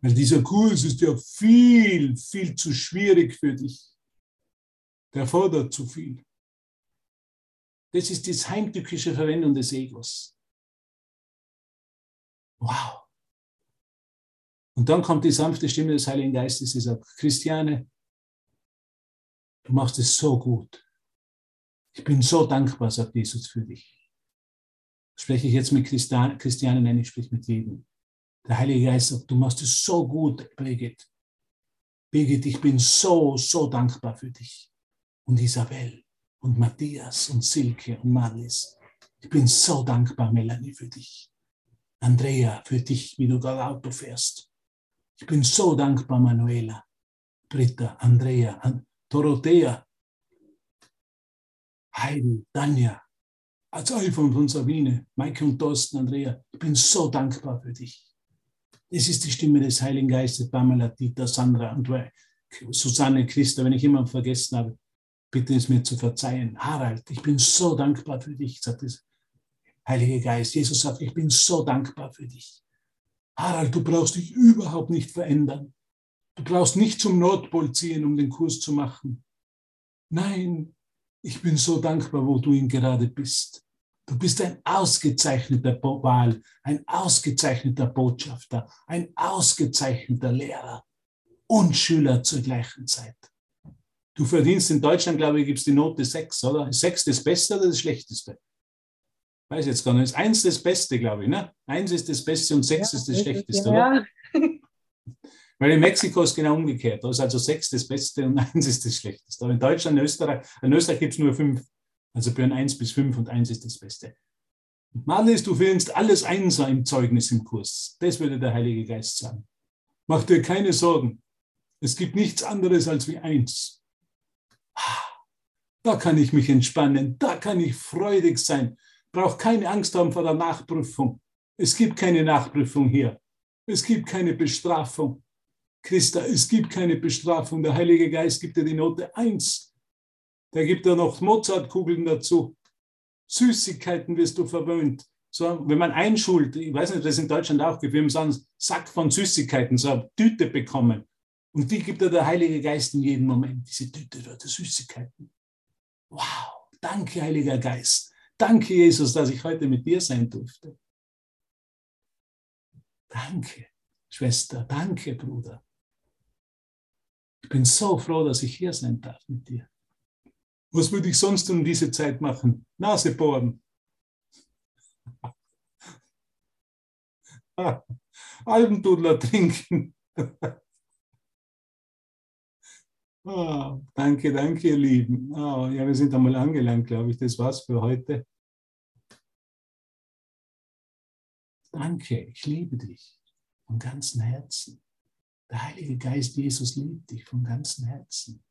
Weil dieser Kurs ist ja viel, viel zu schwierig für dich. Der fordert zu viel. Das ist die heimtückische Verwendung des Egos. Wow. Und dann kommt die sanfte Stimme des Heiligen Geistes, die sagt, Christiane, du machst es so gut. Ich bin so dankbar, sagt Jesus für dich. Spreche ich jetzt mit Christiane, nein, ich spreche mit jedem. Der Heilige Geist sagt, du machst es so gut, Birgit. Birgit, ich bin so, so dankbar für dich. Und Isabel und Matthias und Silke und Marlies. Ich bin so dankbar, Melanie, für dich. Andrea, für dich, wie du das Auto fährst. Ich bin so dankbar, Manuela, Britta, Andrea, Dorothea, Heidi, Tanja, als Alfons und Sabine, Maike und Thorsten, Andrea. Ich bin so dankbar für dich. Es ist die Stimme des Heiligen Geistes, Pamela, Dieter, Sandra und Susanne, Christa, wenn ich jemanden vergessen habe, bitte es mir zu verzeihen. Harald, ich bin so dankbar für dich, sagt das Heilige Geist. Jesus sagt, ich bin so dankbar für dich. Harald, du brauchst dich überhaupt nicht verändern. Du brauchst nicht zum Nordpol ziehen, um den Kurs zu machen. Nein, ich bin so dankbar, wo du ihn gerade bist. Du bist ein ausgezeichneter Wahl, ein ausgezeichneter Botschafter, ein ausgezeichneter Lehrer und Schüler zur gleichen Zeit. Du verdienst in Deutschland, glaube ich, gibt es die Note 6, oder? Ist 6 das Beste oder das Schlechteste? Weiß jetzt gar nicht. Ist 1 das Beste, glaube ich, ne? 1 ist das Beste und 6 ja, ist das Schlechteste, ja. oder? [laughs] Weil in Mexiko ist genau umgekehrt. Da ist also 6 das Beste und [laughs] 1 ist das Schlechteste. Aber in Deutschland, in Österreich, in Österreich gibt es nur 5. Also Björn 1 bis 5 und 1 ist das Beste. Marlies, du findest alles Einser im Zeugnis im Kurs. Das würde der Heilige Geist sagen. Mach dir keine Sorgen. Es gibt nichts anderes als wie eins. Da kann ich mich entspannen, da kann ich freudig sein. Brauche keine Angst haben vor der Nachprüfung. Es gibt keine Nachprüfung hier. Es gibt keine Bestrafung. Christa, es gibt keine Bestrafung. Der Heilige Geist gibt dir die Note 1. Der gibt dir noch Mozartkugeln dazu. Süßigkeiten wirst du verwöhnt. So, wenn man einschult, ich weiß nicht, das in Deutschland auch gibt, wir haben so einen Sack von Süßigkeiten, so eine Tüte bekommen. Und die gibt dir der Heilige Geist in jedem Moment, diese Tüte dort, die Süßigkeiten. Wow, danke, Heiliger Geist. Danke, Jesus, dass ich heute mit dir sein durfte. Danke, Schwester. Danke, Bruder. Ich bin so froh, dass ich hier sein darf mit dir. Was würde ich sonst um diese Zeit machen? Nase bohren. [laughs] Algendudler trinken. Oh, [laughs] danke, danke, ihr Lieben. Oh, ja, wir sind einmal angelangt, glaube ich. Das war's für heute. Danke, ich liebe dich von ganzem Herzen. Der Heilige Geist Jesus liebt dich von ganzem Herzen.